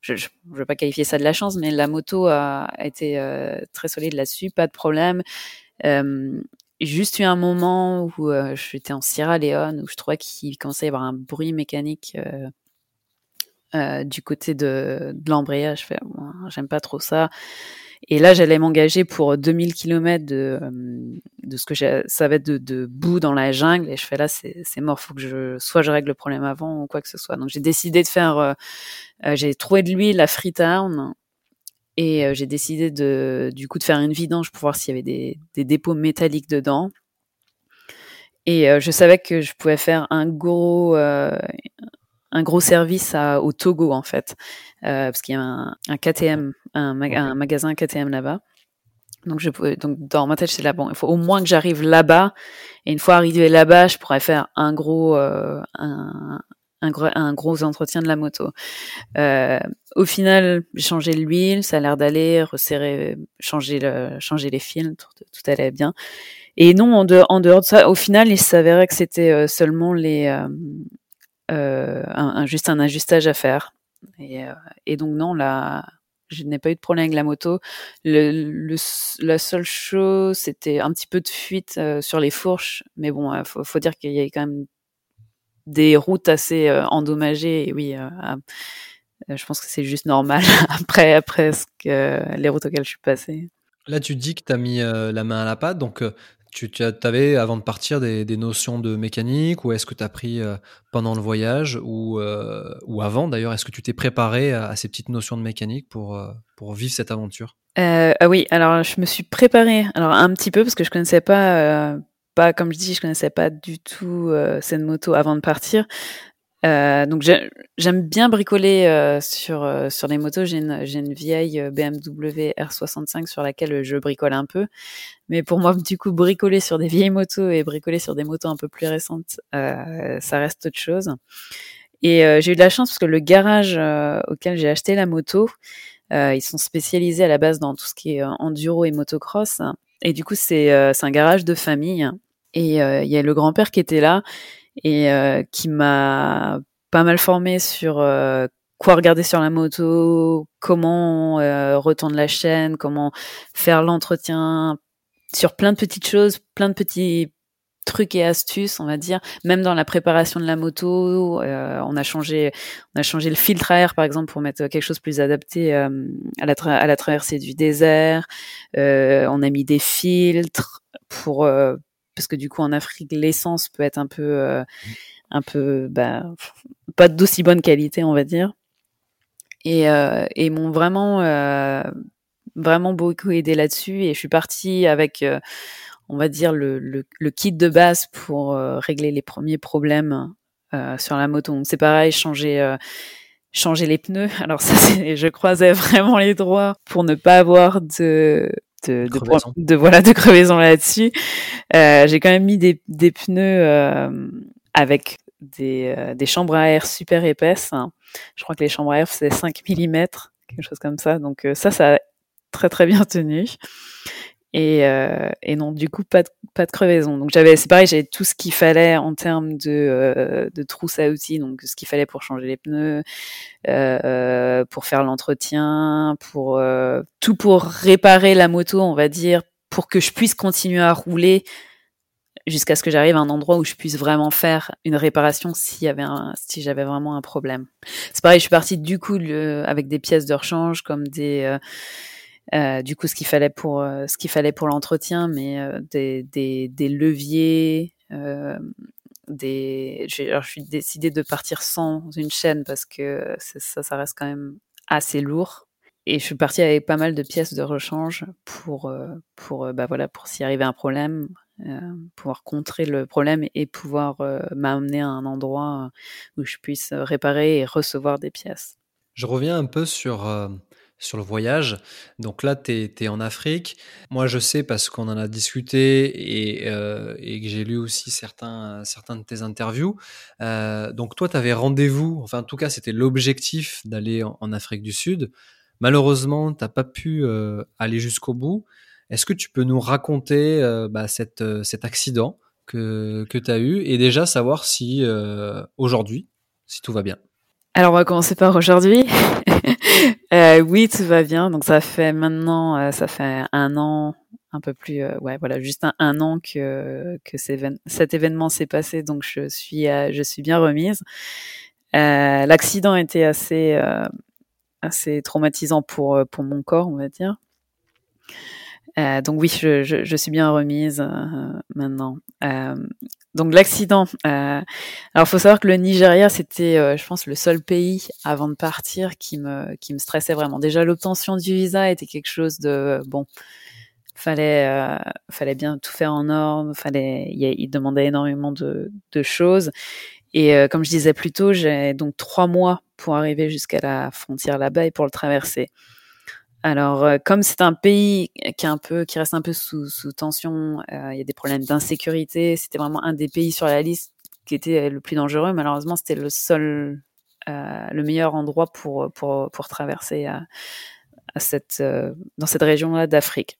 je, je, veux pas qualifier ça de la chance, mais la moto a, été très solide là-dessus, pas de problème. juste eu un moment où j'étais en Sierra Leone où je trouvais qu'il commençait à y avoir un bruit mécanique du côté de, de l'embrayage. J'aime pas trop ça. Et là, j'allais m'engager pour 2000 km de, euh, de ce que va être de, de, boue dans la jungle. Et je fais là, c'est, mort. Faut que je, soit je règle le problème avant ou quoi que ce soit. Donc, j'ai décidé de faire, euh, j'ai trouvé de l'huile à Freetown. Et j'ai décidé de, du coup, de faire une vidange pour voir s'il y avait des, des dépôts métalliques dedans. Et je savais que je pouvais faire un gros, un gros service à, au Togo en fait, euh, parce qu'il y a un, un KTM, un, un, magasin KTM là-bas. Donc je pouvais, donc dans ma tête c'est là bon, il faut au moins que j'arrive là-bas et une fois arrivé là-bas, je pourrais faire un gros euh, un, un, gros, un gros entretien de la moto. Euh, au final, j'ai changé l'huile, ça a l'air d'aller, resserrer, changer le, changer les filtres, tout, tout allait bien. Et non, en dehors, en dehors de ça, au final, il s'avérait que c'était euh, seulement les, euh, euh, un, juste un ajustage à faire. Et, euh, et donc non, là, je n'ai pas eu de problème avec la moto. La seule chose, c'était un petit peu de fuite euh, sur les fourches, mais bon, il faut, dire qu'il y a quand même des routes assez endommagées. Et oui, je pense que c'est juste normal après, après ce que, les routes auxquelles je suis passée. Là, tu dis que tu as mis la main à la pâte, donc tu, avais, avant de partir, des, notions de mécanique ou est-ce que tu as pris euh, pendant le voyage ou, euh, ou avant d'ailleurs Est-ce que tu t'es préparé à, ces petites notions de mécanique pour, euh, pour vivre cette aventure? Ah Oui, alors je me suis préparé alors un petit peu parce que je connaissais pas, pas comme je dis, je connaissais pas du tout cette moto avant de partir. Euh, donc j'aime bien bricoler euh, sur euh, sur les motos. J'ai une, une vieille BMW R65 sur laquelle je bricole un peu. Mais pour moi, du coup, bricoler sur des vieilles motos et bricoler sur des motos un peu plus récentes, ça reste autre chose. Et j'ai eu de la chance parce que le garage auquel j'ai acheté la moto, ils sont spécialisés à la base dans tout ce qui est enduro et motocross. Et du coup, c'est c'est un garage de famille. Et il y a le grand-père qui était là et euh, qui m'a pas mal formé sur euh, quoi regarder sur la moto, comment euh, retendre la chaîne, comment faire l'entretien sur plein de petites choses, plein de petits trucs et astuces, on va dire. Même dans la préparation de la moto, euh, on a changé, on a changé le filtre à air par exemple pour mettre quelque chose plus adapté euh, à, la traversée du désert. Euh, on a mis des filtres pour parce que du coup en Afrique l'essence peut être un peu un peu bah, pas d'aussi bonne qualité on va dire et, et m'ont vraiment vraiment beaucoup aidé là-dessus et je suis partie avec on va dire, le, le, kit de base pour euh, régler les premiers problèmes euh, sur la moto. c'est pareil, changer, euh, changer les pneus. Alors ça, je croisais vraiment les droits pour ne pas avoir de de, de, voilà de crevaison là-dessus. J'ai quand même mis des, des pneus avec des, des chambres à air super épaisses. Je crois que les chambres à air c'est 5 mm, quelque chose comme ça. Donc ça, ça a très très bien tenu. Et, euh, et non, du coup, pas de, pas de crevaison. Donc j'avais, c'est pareil, j'avais tout ce qu'il fallait en termes de, euh, de trousse à outils, donc ce qu'il fallait pour changer les pneus, euh, pour faire l'entretien, pour euh, tout pour réparer la moto, on va dire, pour que je puisse continuer à rouler jusqu'à ce que j'arrive à un endroit où je puisse vraiment faire une réparation s'il y avait un, si j'avais vraiment un problème. C'est pareil, je suis partie du coup le, avec des pièces de rechange comme des euh, du coup, ce qu'il fallait pour euh, ce qu'il fallait pour l'entretien, mais euh, des, leviers, des. Je suis décidée de partir sans une chaîne parce que ça, ça reste quand même assez lourd. Et je suis partie avec pas mal de pièces de rechange pour pour bah voilà pour s'y arriver un problème, pouvoir contrer le problème et pouvoir m'amener à un endroit où je puisse réparer et recevoir des pièces. Je reviens un peu sur sur le voyage. Donc là, tu es, en Afrique. Moi, je sais parce qu'on en a discuté et, euh, que j'ai lu aussi certains, de tes interviews. Euh, donc toi, tu avais rendez-vous, enfin en tout cas, c'était l'objectif d'aller en, Afrique du Sud. Malheureusement, tu pas pu euh, aller jusqu'au bout. Est-ce que tu peux nous raconter bah, cet accident que, que tu as eu et déjà savoir si aujourd'hui, si tout va bien? Alors on va commencer par aujourd'hui. Euh, oui, tout va bien. Donc ça fait maintenant, euh, ça fait un an, un peu plus, euh, ouais, voilà, juste un, an que que cet événement s'est passé. Donc je suis, euh, je suis bien remise. L'accident était assez, assez traumatisant pour pour mon corps, on va dire. Donc oui, je, je, je, suis bien remise maintenant. Donc l'accident. Euh, alors faut savoir que le Nigeria c'était, euh, je pense, le seul pays avant de partir qui me qui me stressait vraiment. Déjà l'obtention du visa était quelque chose de bon. Fallait euh, fallait bien tout faire en ordre. Fallait il, il demandait énormément de, de choses. Et euh, comme je disais plus tôt, j'ai donc trois mois pour arriver jusqu'à la frontière là-bas et pour le traverser. Alors, euh, comme c'est un pays qui un peu, qui reste un peu sous, sous tension, euh, il y a des problèmes d'insécurité. C'était vraiment un des pays sur la liste qui était le plus dangereux. Malheureusement, c'était le seul, euh, le meilleur endroit pour pour pour traverser à, cette dans cette région-là d'Afrique.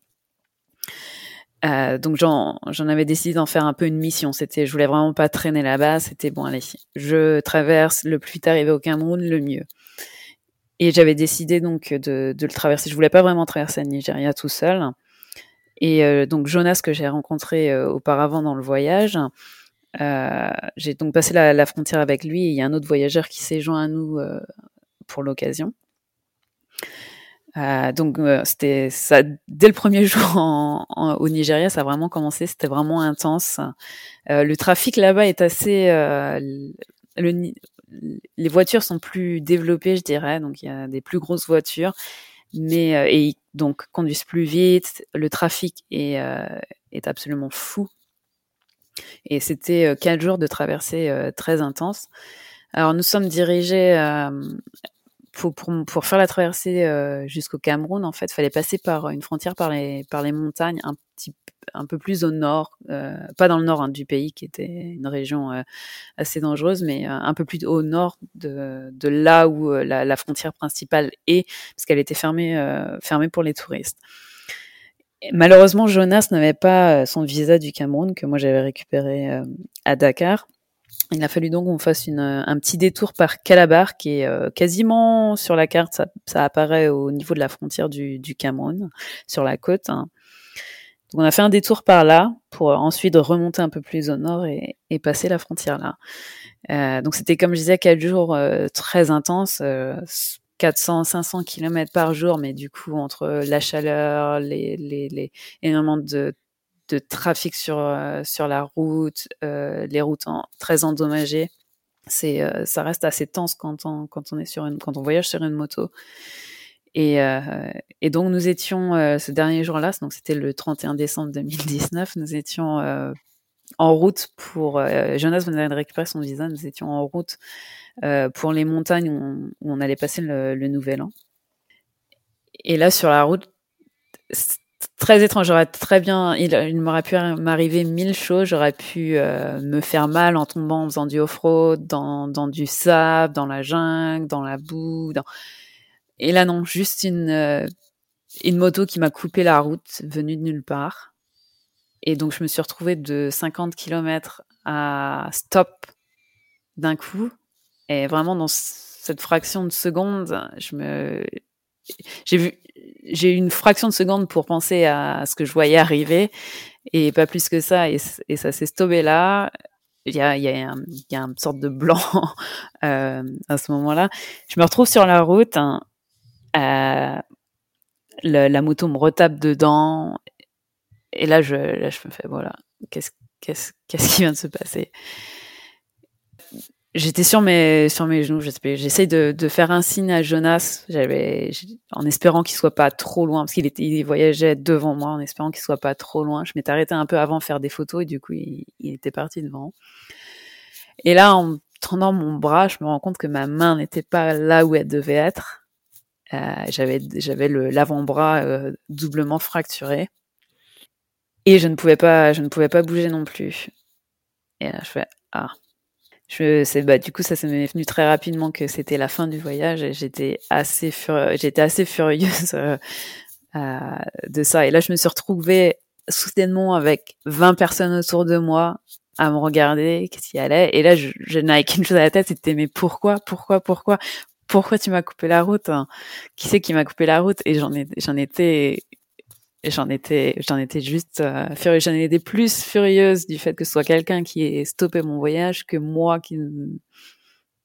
donc j'en j'en avais décidé d'en faire un peu une mission. C'était, je voulais vraiment pas traîner là-bas. C'était bon, allez, je traverse le plus vite arrivé au Cameroun, le mieux. Et j'avais décidé donc de, de, le traverser. Je voulais pas vraiment traverser le Nigeria tout seul. Et euh, donc Jonas que j'ai rencontré euh, auparavant dans le voyage, euh, j'ai donc passé la, la, frontière avec lui. Il y a un autre voyageur qui s'est joint à nous euh, pour l'occasion. donc c'était ça dès le premier jour en, en, au Nigeria, ça a vraiment commencé. C'était vraiment intense. le trafic là-bas est assez le, les voitures sont plus développées, je dirais, donc il y a des plus grosses voitures, mais euh, et donc conduisent plus vite. Le trafic est euh, est absolument fou. Et c'était euh, quatre jours de traversée très intense. Alors nous sommes dirigés pour, pour, faire la traversée jusqu'au Cameroun, en fait, il fallait passer par une frontière par les, par les montagnes un un peu plus au nord, euh, pas dans le nord hein, du pays qui était une région euh, assez dangereuse, mais euh, un peu plus au nord de, là où la, frontière principale est, parce qu'elle était fermée, fermée pour les touristes. malheureusement, Jonas n'avait pas son visa du Cameroun que moi j'avais récupéré à Dakar. Il a fallu donc qu'on fasse un petit détour par Calabar, qui est quasiment sur la carte, ça, apparaît au niveau de la frontière du, du Cameroun, sur la côte. Hein. Donc on a fait un détour par là pour ensuite remonter un peu plus au nord et, et passer la frontière là. Euh, donc c'était comme je disais quatre jours euh, très intenses, euh, 400, 500 km par jour, mais du coup entre la chaleur, les, les, les énormément de de trafic sur euh, sur la route, euh, les routes en, très endommagées. C'est euh, ça reste assez tense quand on quand on est sur une quand on voyage sur une moto. Et, et donc nous étions ce dernier jour-là, donc c'était le 31 décembre 2019, nous étions en route pour Jonas venait de récupérer son visa, nous étions en route pour les montagnes où on, où on allait passer le, le, nouvel an. Et là sur la route, très étrange. J'aurais très bien, il, il m'aurait pu m'arriver mille choses. J'aurais pu euh, me faire mal en tombant en faisant du off-road, dans, dans du sable, dans la jungle, dans la boue. Dans... Et là, non, juste une, euh, une moto qui m'a coupé la route, venue de nulle part. Et donc, je me suis retrouvée de 50 km à stop d'un coup. Et vraiment, dans cette fraction de seconde, je me, j'ai vu, j'ai eu une fraction de seconde pour penser à ce que je voyais arriver et pas plus que ça. Et, ça s'est stoppé là. Il y a, il y, a y a une sorte de blanc euh, à ce moment-là. Je me retrouve sur la route. Euh, le, la moto me retape dedans. Et là, je, là, je me fais, voilà, qu'est-ce, qu'est-ce, qu'est-ce qui vient de se passer? J'étais sur mes sur mes genoux. J'essaye de, de faire un signe à Jonas. J'avais en espérant qu'il soit pas trop loin parce qu'il il voyageait devant moi en espérant qu'il soit pas trop loin. Je m'étais arrêté un peu avant faire des photos et du coup il, il était parti devant. Et là en tendant mon bras, je me rends compte que ma main n'était pas là où elle devait être. Euh, j'avais j'avais l'avant-bras euh, doublement fracturé. Et je ne pouvais pas je ne pouvais pas bouger non plus. Et là je fais ah. Je bah du coup ça s'est venu très rapidement que c'était la fin du voyage et j'étais assez j'étais assez furieuse euh, euh, de ça. Et là je me suis retrouvée soudainement avec 20 personnes autour de moi à me regarder qu'est-ce qui allait. Et là je, je n'avais qu'une chose à la tête c'était mais pourquoi pourquoi pourquoi? Pourquoi tu m'as coupé la route hein qui c'est qui m'a coupé la route? Et j'en j'en étais j'en étais, j'en étais juste euh, furieuse. J'en étais plus furieuse du fait que ce soit quelqu'un qui ait stoppé mon voyage que moi qui,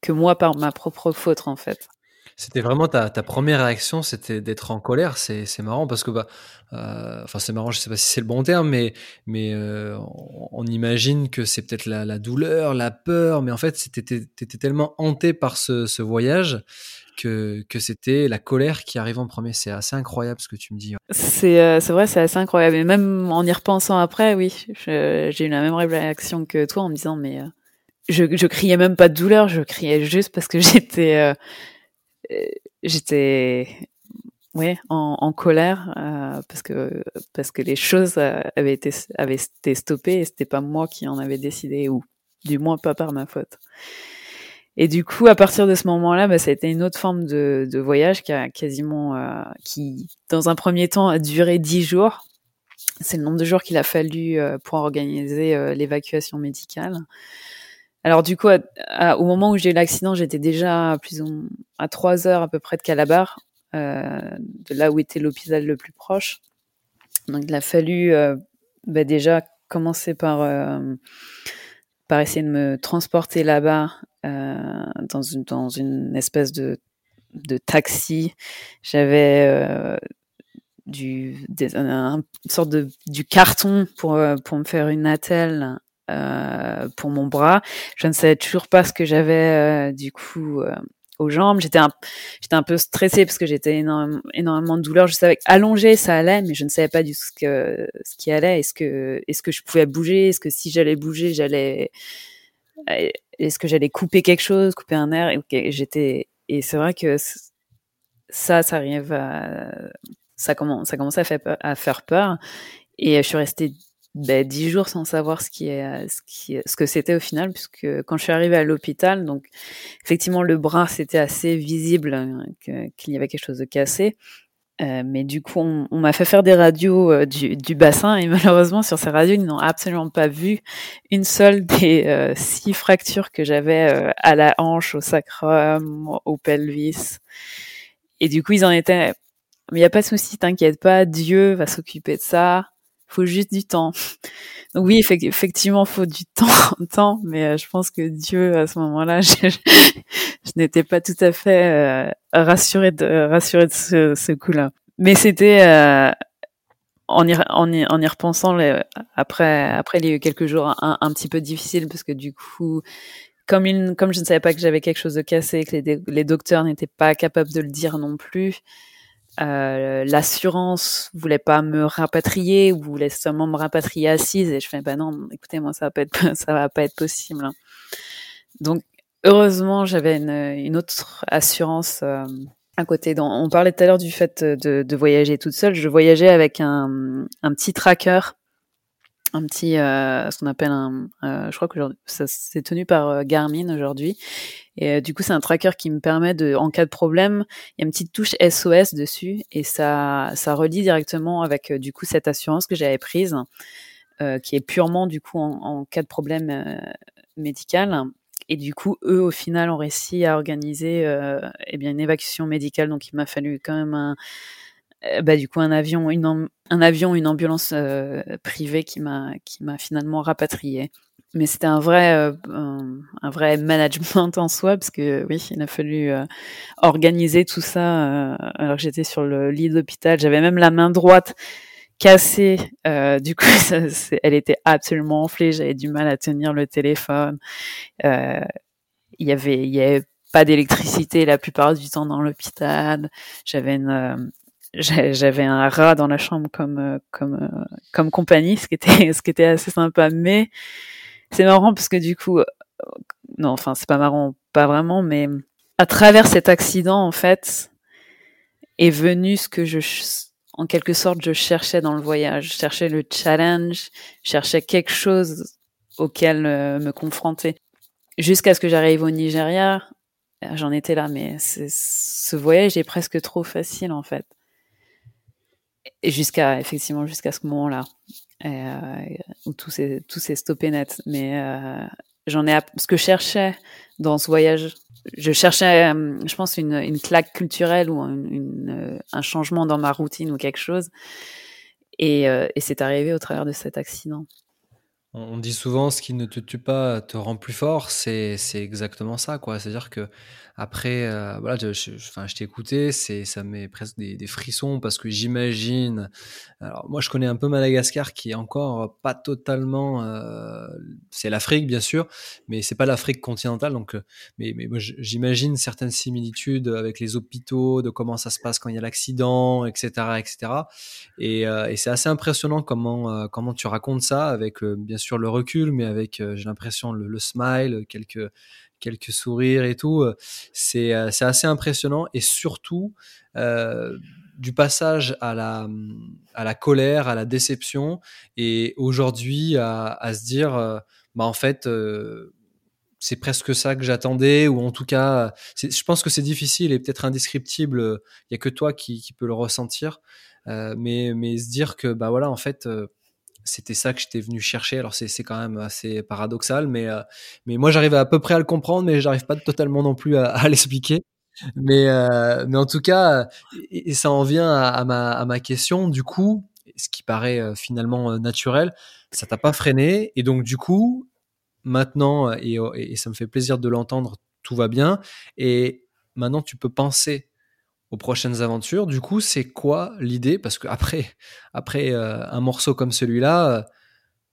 que moi par ma propre faute en fait. C'était vraiment ta, ta, première réaction, c'était d'être en colère. C'est, marrant parce que bah, euh, enfin c'est marrant, je sais pas si c'est le bon terme, mais mais euh, on, imagine que c'est peut-être la, douleur, la peur, mais en fait t'étais, t'étais tellement hanté par ce, ce voyage que, que c'était la colère qui arrive en premier. C'est assez incroyable ce que tu me dis. C'est euh, vrai, c'est assez incroyable. Et même en y repensant après, oui, j'ai eu la même réaction que toi en me disant, mais euh, je, je criais même pas de douleur, je criais juste parce que j'étais euh, j'étais ouais en, colère euh, parce que parce que les choses avaient été avaient été stoppées et c'était pas moi qui en avais décidé ou du moins pas par ma faute. Et du coup, à partir de ce moment-là, bah, ça a été une autre forme de, de voyage qui a quasiment, euh, qui, dans un premier temps, a duré dix jours. C'est le nombre de jours qu'il a fallu euh, pour organiser euh, l'évacuation médicale. Alors du coup, à, au moment où j'ai eu l'accident, j'étais déjà plus ou à trois heures à peu près de Calabar, euh, de là où était l'hôpital le plus proche. Donc il a fallu bah, déjà commencer par par essayer de me transporter là-bas euh, dans, une, espèce de, taxi. J'avais euh, du, une sorte de du carton pour euh, pour me faire une attelle euh, pour mon bras. Je ne savais toujours pas ce que j'avais euh, du coup euh, aux jambes. J'étais un, j'étais un peu stressée parce que j'étais énormément, de douleur. Je savais qu'allonger ça allait, mais je ne savais pas du tout ce que ce qui allait. Est-ce que est-ce que je pouvais bouger? Est-ce que si j'allais bouger, j'allais est-ce que j'allais couper quelque chose, couper un air? Et j'étais et c'est vrai que ça, ça arrive, à, ça commence, ça commence à faire à faire peur et je suis restée ben, dix jours sans savoir ce qui est, ce qui, ce que c'était au final, puisque quand je suis arrivée à l'hôpital, donc effectivement le bras c'était assez visible hein, qu'il y avait quelque chose de cassé. Euh, mais du coup, on, m'a fait faire des radios euh, du, du, bassin et malheureusement, sur ces radios, ils n'ont absolument pas vu une seule des euh, six fractures que j'avais à la hanche, au sacrum, au pelvis. Et du coup, ils en étaient. Mais il n'y a pas de souci, t'inquiète pas, Dieu va s'occuper de ça. Faut juste du temps. Donc oui, effectivement, faut du temps, temps mais je pense que Dieu, à ce moment-là, je, n'étais pas tout à fait rassurée de rassurée de ce, coup-là. Mais c'était euh, en, y, en, y, en y repensant les, après après il y a eu quelques jours un, petit peu difficiles parce que du coup comme il, comme je ne savais pas que j'avais quelque chose de cassé que les, les docteurs n'étaient pas capables de le dire non plus euh, l'assurance voulait pas me rapatrier ou voulait seulement me rapatrier assise et je fais bah non écoutez moi ça va pas être ça va pas être possible hein. donc heureusement j'avais une, une autre assurance euh, à côté. on parlait tout à l'heure du fait de, de, voyager toute seule. Je voyageais avec un, un petit tracker, un petit, euh, ce qu'on appelle un, euh, je crois que ça c'est tenu par euh, Garmin aujourd'hui. Et du coup, c'est un tracker qui me permet de, en cas de problème, il y a une petite touche SOS dessus et ça, ça relie directement avec du coup cette assurance que j'avais prise, qui est purement du coup en, cas de problème médical et du coup, eux, au final, ont réussi à organiser euh, eh bien une évacuation médicale. Donc, il m'a fallu quand même un, euh, bah, du coup, un avion, une, un avion, une ambulance euh, privée qui m'a qui m'a finalement rapatrié. Mais c'était un vrai euh, un, vrai management en soi parce que oui, il a fallu organiser tout ça alors j'étais sur le lit d'hôpital. J'avais même la main droite cassée. Euh, du coup, elle était absolument enflée. J'avais du mal à tenir le téléphone. Euh, il y avait, il y avait pas d'électricité la plupart du temps dans l'hôpital. J'avais une, euh, j'avais un rat dans la chambre comme, euh, comme, euh, comme compagnie, ce qui était, ce qui était assez sympa. Mais c'est marrant parce que du coup, non, enfin, c'est pas marrant, pas vraiment, mais à travers cet accident, en fait, est venu ce que je en quelque sorte, je cherchais dans le voyage, je cherchais le challenge, je cherchais quelque chose auquel euh, me confronter. Jusqu'à ce que j'arrive au Nigeria, euh, j'en étais là, mais ce voyage est presque trop facile en fait. Jusqu'à effectivement jusqu'à ce moment-là, euh, où tout s'est tout s'est stoppé net. Mais euh, j'en ai ce que je cherchais dans ce voyage je cherchais, euh, je pense, une, une claque culturelle ou une, un changement dans ma routine ou quelque chose. Et, et c'est arrivé au travers de cet accident. On dit souvent ce qui ne te tue pas te rend plus fort, c'est exactement ça, quoi. C'est-à-dire que après, euh, voilà, je, je, enfin, je t'ai écouté, ça met presque des, des, frissons parce que j'imagine. Alors moi, je connais un peu Madagascar, qui est encore pas totalement. Euh, c'est l'Afrique, bien sûr, mais c'est pas l'Afrique continentale. Donc, euh, mais, mais j'imagine certaines similitudes avec les hôpitaux, de comment ça se passe quand il y a l'accident, etc., etc. Et, euh, et c'est assez impressionnant comment euh, comment tu racontes ça avec bien sûr le recul, mais avec j'ai l'impression le, le smile, quelques quelques sourires et tout. Euh, c'est euh, c'est assez impressionnant et surtout euh, du passage à la à la colère, à la déception et aujourd'hui à, se dire bah en fait c'est presque ça que j'attendais, ou en tout cas, je pense que c'est difficile et peut-être indescriptible. Il y a que toi qui, peux le ressentir, mais mais se dire que bah voilà, en fait, c'était ça que j'étais venu chercher. Alors c'est quand même assez paradoxal, mais euh, mais moi j'arrive à, peu près à le comprendre, mais j'arrive pas totalement non plus à, à l'expliquer. Mais euh, mais en tout cas, et, ça en vient à, ma à ma question. Du coup, ce qui paraît euh, finalement naturel, ça t'a pas freiné, et donc du coup, maintenant et, et ça me fait plaisir de l'entendre, tout va bien, et maintenant tu peux penser aux prochaines aventures. Du coup, c'est quoi l'idée? Parce qu'après après, euh, un morceau comme celui-là, euh,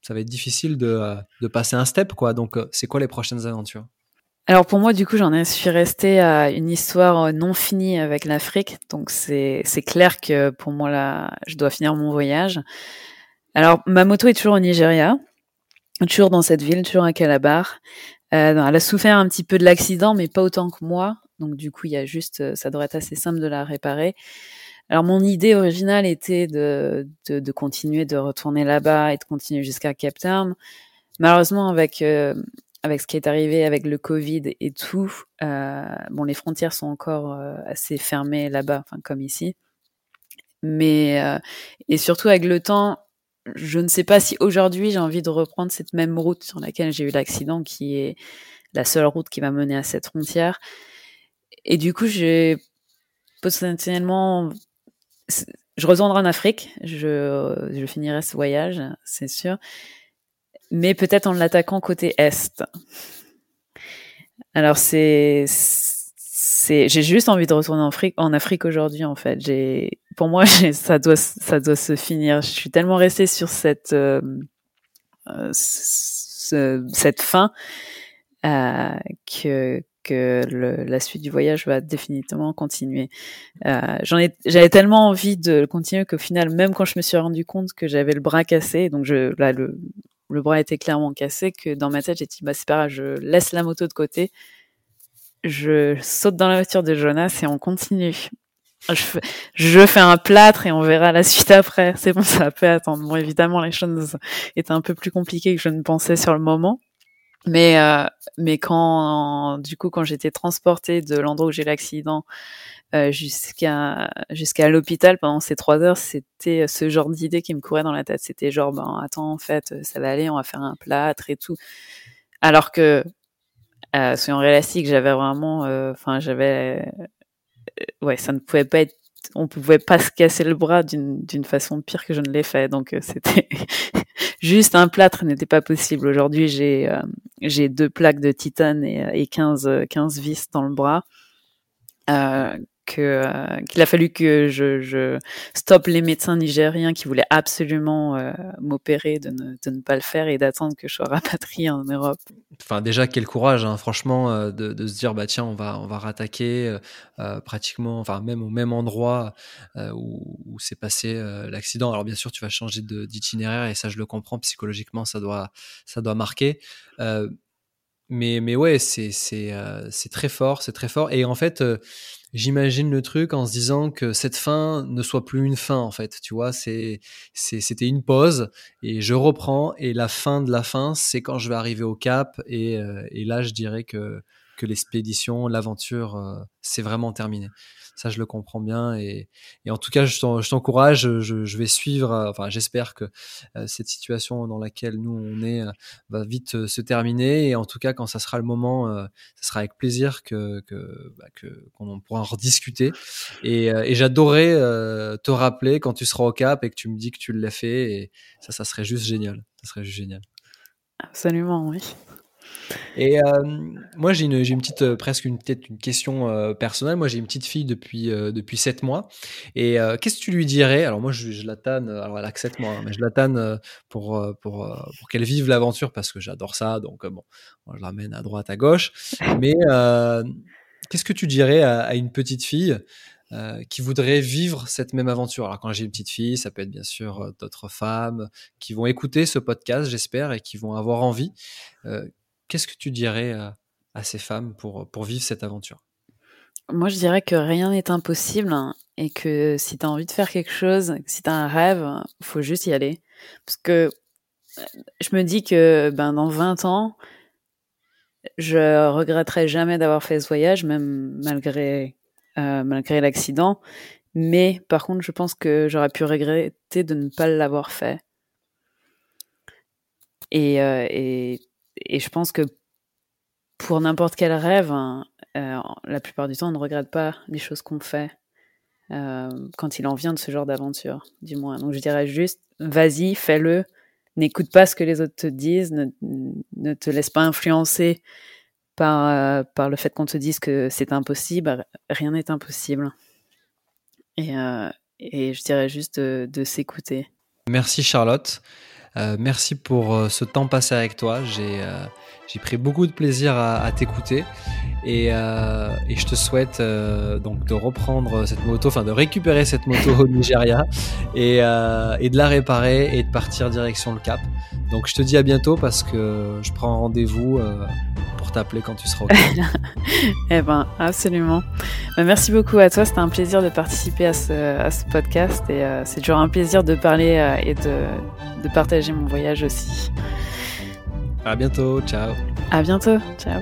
ça va être difficile de, euh, de, passer un step. quoi. Donc, c'est quoi les prochaines aventures? Alors pour moi, du coup, j'en suis restée à une histoire non finie avec l'Afrique. Donc c'est clair que pour moi là, je dois finir mon voyage. Alors ma moto est toujours au Nigeria, toujours dans cette ville, toujours à Calabar. elle a souffert un petit peu de l'accident, mais pas autant que moi. Donc du coup, il y a juste, euh, ça devrait être assez simple de la réparer. Alors mon idée originale était de, de, continuer de retourner là-bas et de continuer jusqu'à Cape Town. Malheureusement, avec euh, avec ce qui est arrivé avec le Covid et tout, euh, bon, les frontières sont encore assez fermées là-bas, enfin comme ici. Mais et surtout avec le temps, je ne sais pas si aujourd'hui j'ai envie de reprendre cette même route sur laquelle j'ai eu l'accident, qui est la seule route qui va mener à cette frontière. Et du coup, j'ai potentiellement, je retournerai en Afrique, je, je finirai ce voyage, c'est sûr, mais peut-être en l'attaquant côté est. Alors c'est, c'est, j'ai juste envie de retourner en Afrique, en Afrique aujourd'hui en fait. J'ai, pour moi, ça doit, ça doit se finir. Je suis tellement restée sur cette, euh, euh cette fin euh, que que le, la suite du voyage va définitivement continuer. Euh, j'en ai, j'avais tellement envie de continuer qu'au final, même quand je me suis rendu compte que j'avais le bras cassé, donc je, là, le, le bras était clairement cassé, que dans ma tête, j'ai dit, bah, c'est pas grave, je laisse la moto de côté, je saute dans la voiture de Jonas et on continue. Je fais, je fais un plâtre et on verra la suite après. C'est bon, ça peut attendre. Bon, évidemment, les choses étaient un peu plus compliquées que je ne pensais sur le moment. Mais euh, mais quand du coup quand j'étais transportée de l'endroit où j'ai l'accident euh, jusqu'à jusqu'à l'hôpital pendant ces trois heures, c'était ce genre d'idée qui me courait dans la tête. C'était genre ben attends en fait ça va aller, on va faire un plâtre et tout. Alors que euh, soyons réalistiques, j'avais vraiment, euh, enfin j'avais, euh, ouais ça ne pouvait pas être on pouvait pas se casser le bras d'une d'une façon pire que je ne l'ai fait. Donc c'était juste un plâtre n'était pas possible. Aujourd'hui, j'ai j'ai deux plaques de titane et, et 15 15 vis dans le bras. Euh, euh, qu'il a fallu que je, stoppe les médecins nigériens qui voulaient absolument euh, m'opérer de ne, pas le faire et d'attendre que je sois rapatrié en Europe. Enfin déjà quel courage hein, franchement euh, de, se dire bah tiens on va on va rattaquer pratiquement enfin même au même endroit où, où s'est passé l'accident. Alors bien sûr tu vas changer d'itinéraire et ça je le comprends psychologiquement ça doit ça doit marquer. Mais mais ouais c'est c'est c'est très fort c'est très fort. Et en fait j'imagine le truc en se disant que cette fin ne soit plus une fin en fait tu vois c'est c'était une pause et je reprends et la fin de la fin c'est quand je vais arriver au cap et, euh, et là je dirais que que l'expédition l'aventure euh, c'est vraiment terminé ça, je le comprends bien. Et, et en tout cas, je t'encourage. Je, je, vais suivre. Euh, enfin, j'espère que euh, cette situation dans laquelle nous on est euh, va vite se terminer. Et en tout cas, quand ça sera le moment, ça sera avec plaisir que que bah, qu'on pourra en rediscuter. Et, et j'adorerais te rappeler quand tu seras au Cap et que tu me dis que tu l'as fait. Et ça, ça serait juste génial. Ça serait juste génial. Absolument, oui. Et euh, moi, j'ai une, une, petite, euh, presque une, peut-être une question euh, personnelle. Moi, j'ai une petite fille depuis depuis sept mois. Et qu'est-ce que tu lui dirais? Alors moi, je, je la tanne. Alors elle a que sept mois, hein, mais je la tanne pour pour pour qu'elle vive l'aventure parce que j'adore ça. Donc bon, moi, je l'amène à droite, à gauche. Mais qu'est-ce que tu dirais à, à une petite fille euh, qui voudraient vivre cette même aventure? Alors quand j'ai une petite fille, ça peut être bien sûr d'autres femmes qui vont écouter ce podcast, j'espère, et qui vont avoir envie. Euh, Qu'est-ce que tu dirais à, à ces femmes pour, pour vivre cette aventure? Moi, je dirais que rien n'est impossible et que si tu as envie de faire quelque chose, si tu as un rêve, il faut juste y aller. Parce que je me dis que ben, dans 20 ans, je regretterai jamais d'avoir fait ce voyage, même malgré, euh, malgré l'accident. Mais par contre, je pense que j'aurais pu regretter de ne pas l'avoir fait. Euh, et et je pense que pour n'importe quel rêve, hein, euh, la plupart du temps, on ne regrette pas les choses qu'on fait euh, quand il en vient de ce genre d'aventure, du moins. Donc je dirais juste, vas-y, fais-le. N'écoute pas ce que les autres te disent, ne, te laisse pas influencer par, euh, par le fait qu'on te dise que c'est impossible. Rien n'est impossible. Et, je dirais juste de s'écouter. Merci Charlotte. Euh, merci pour euh, ce temps passé avec toi. J'ai euh, pris beaucoup de plaisir à t'écouter et, euh, et, je te souhaite euh, donc de reprendre cette moto, enfin de récupérer cette moto au Nigeria et, euh, et, de la réparer et de partir direction le Cap. Donc je te dis à bientôt parce que je prends rendez-vous pour t'appeler quand tu seras au Cap. eh ben absolument. Ben, merci beaucoup à toi. C'était un plaisir de participer à ce, à ce podcast et c'est toujours un plaisir de parler et de, de partager mon voyage aussi. À bientôt, ciao. À bientôt, ciao.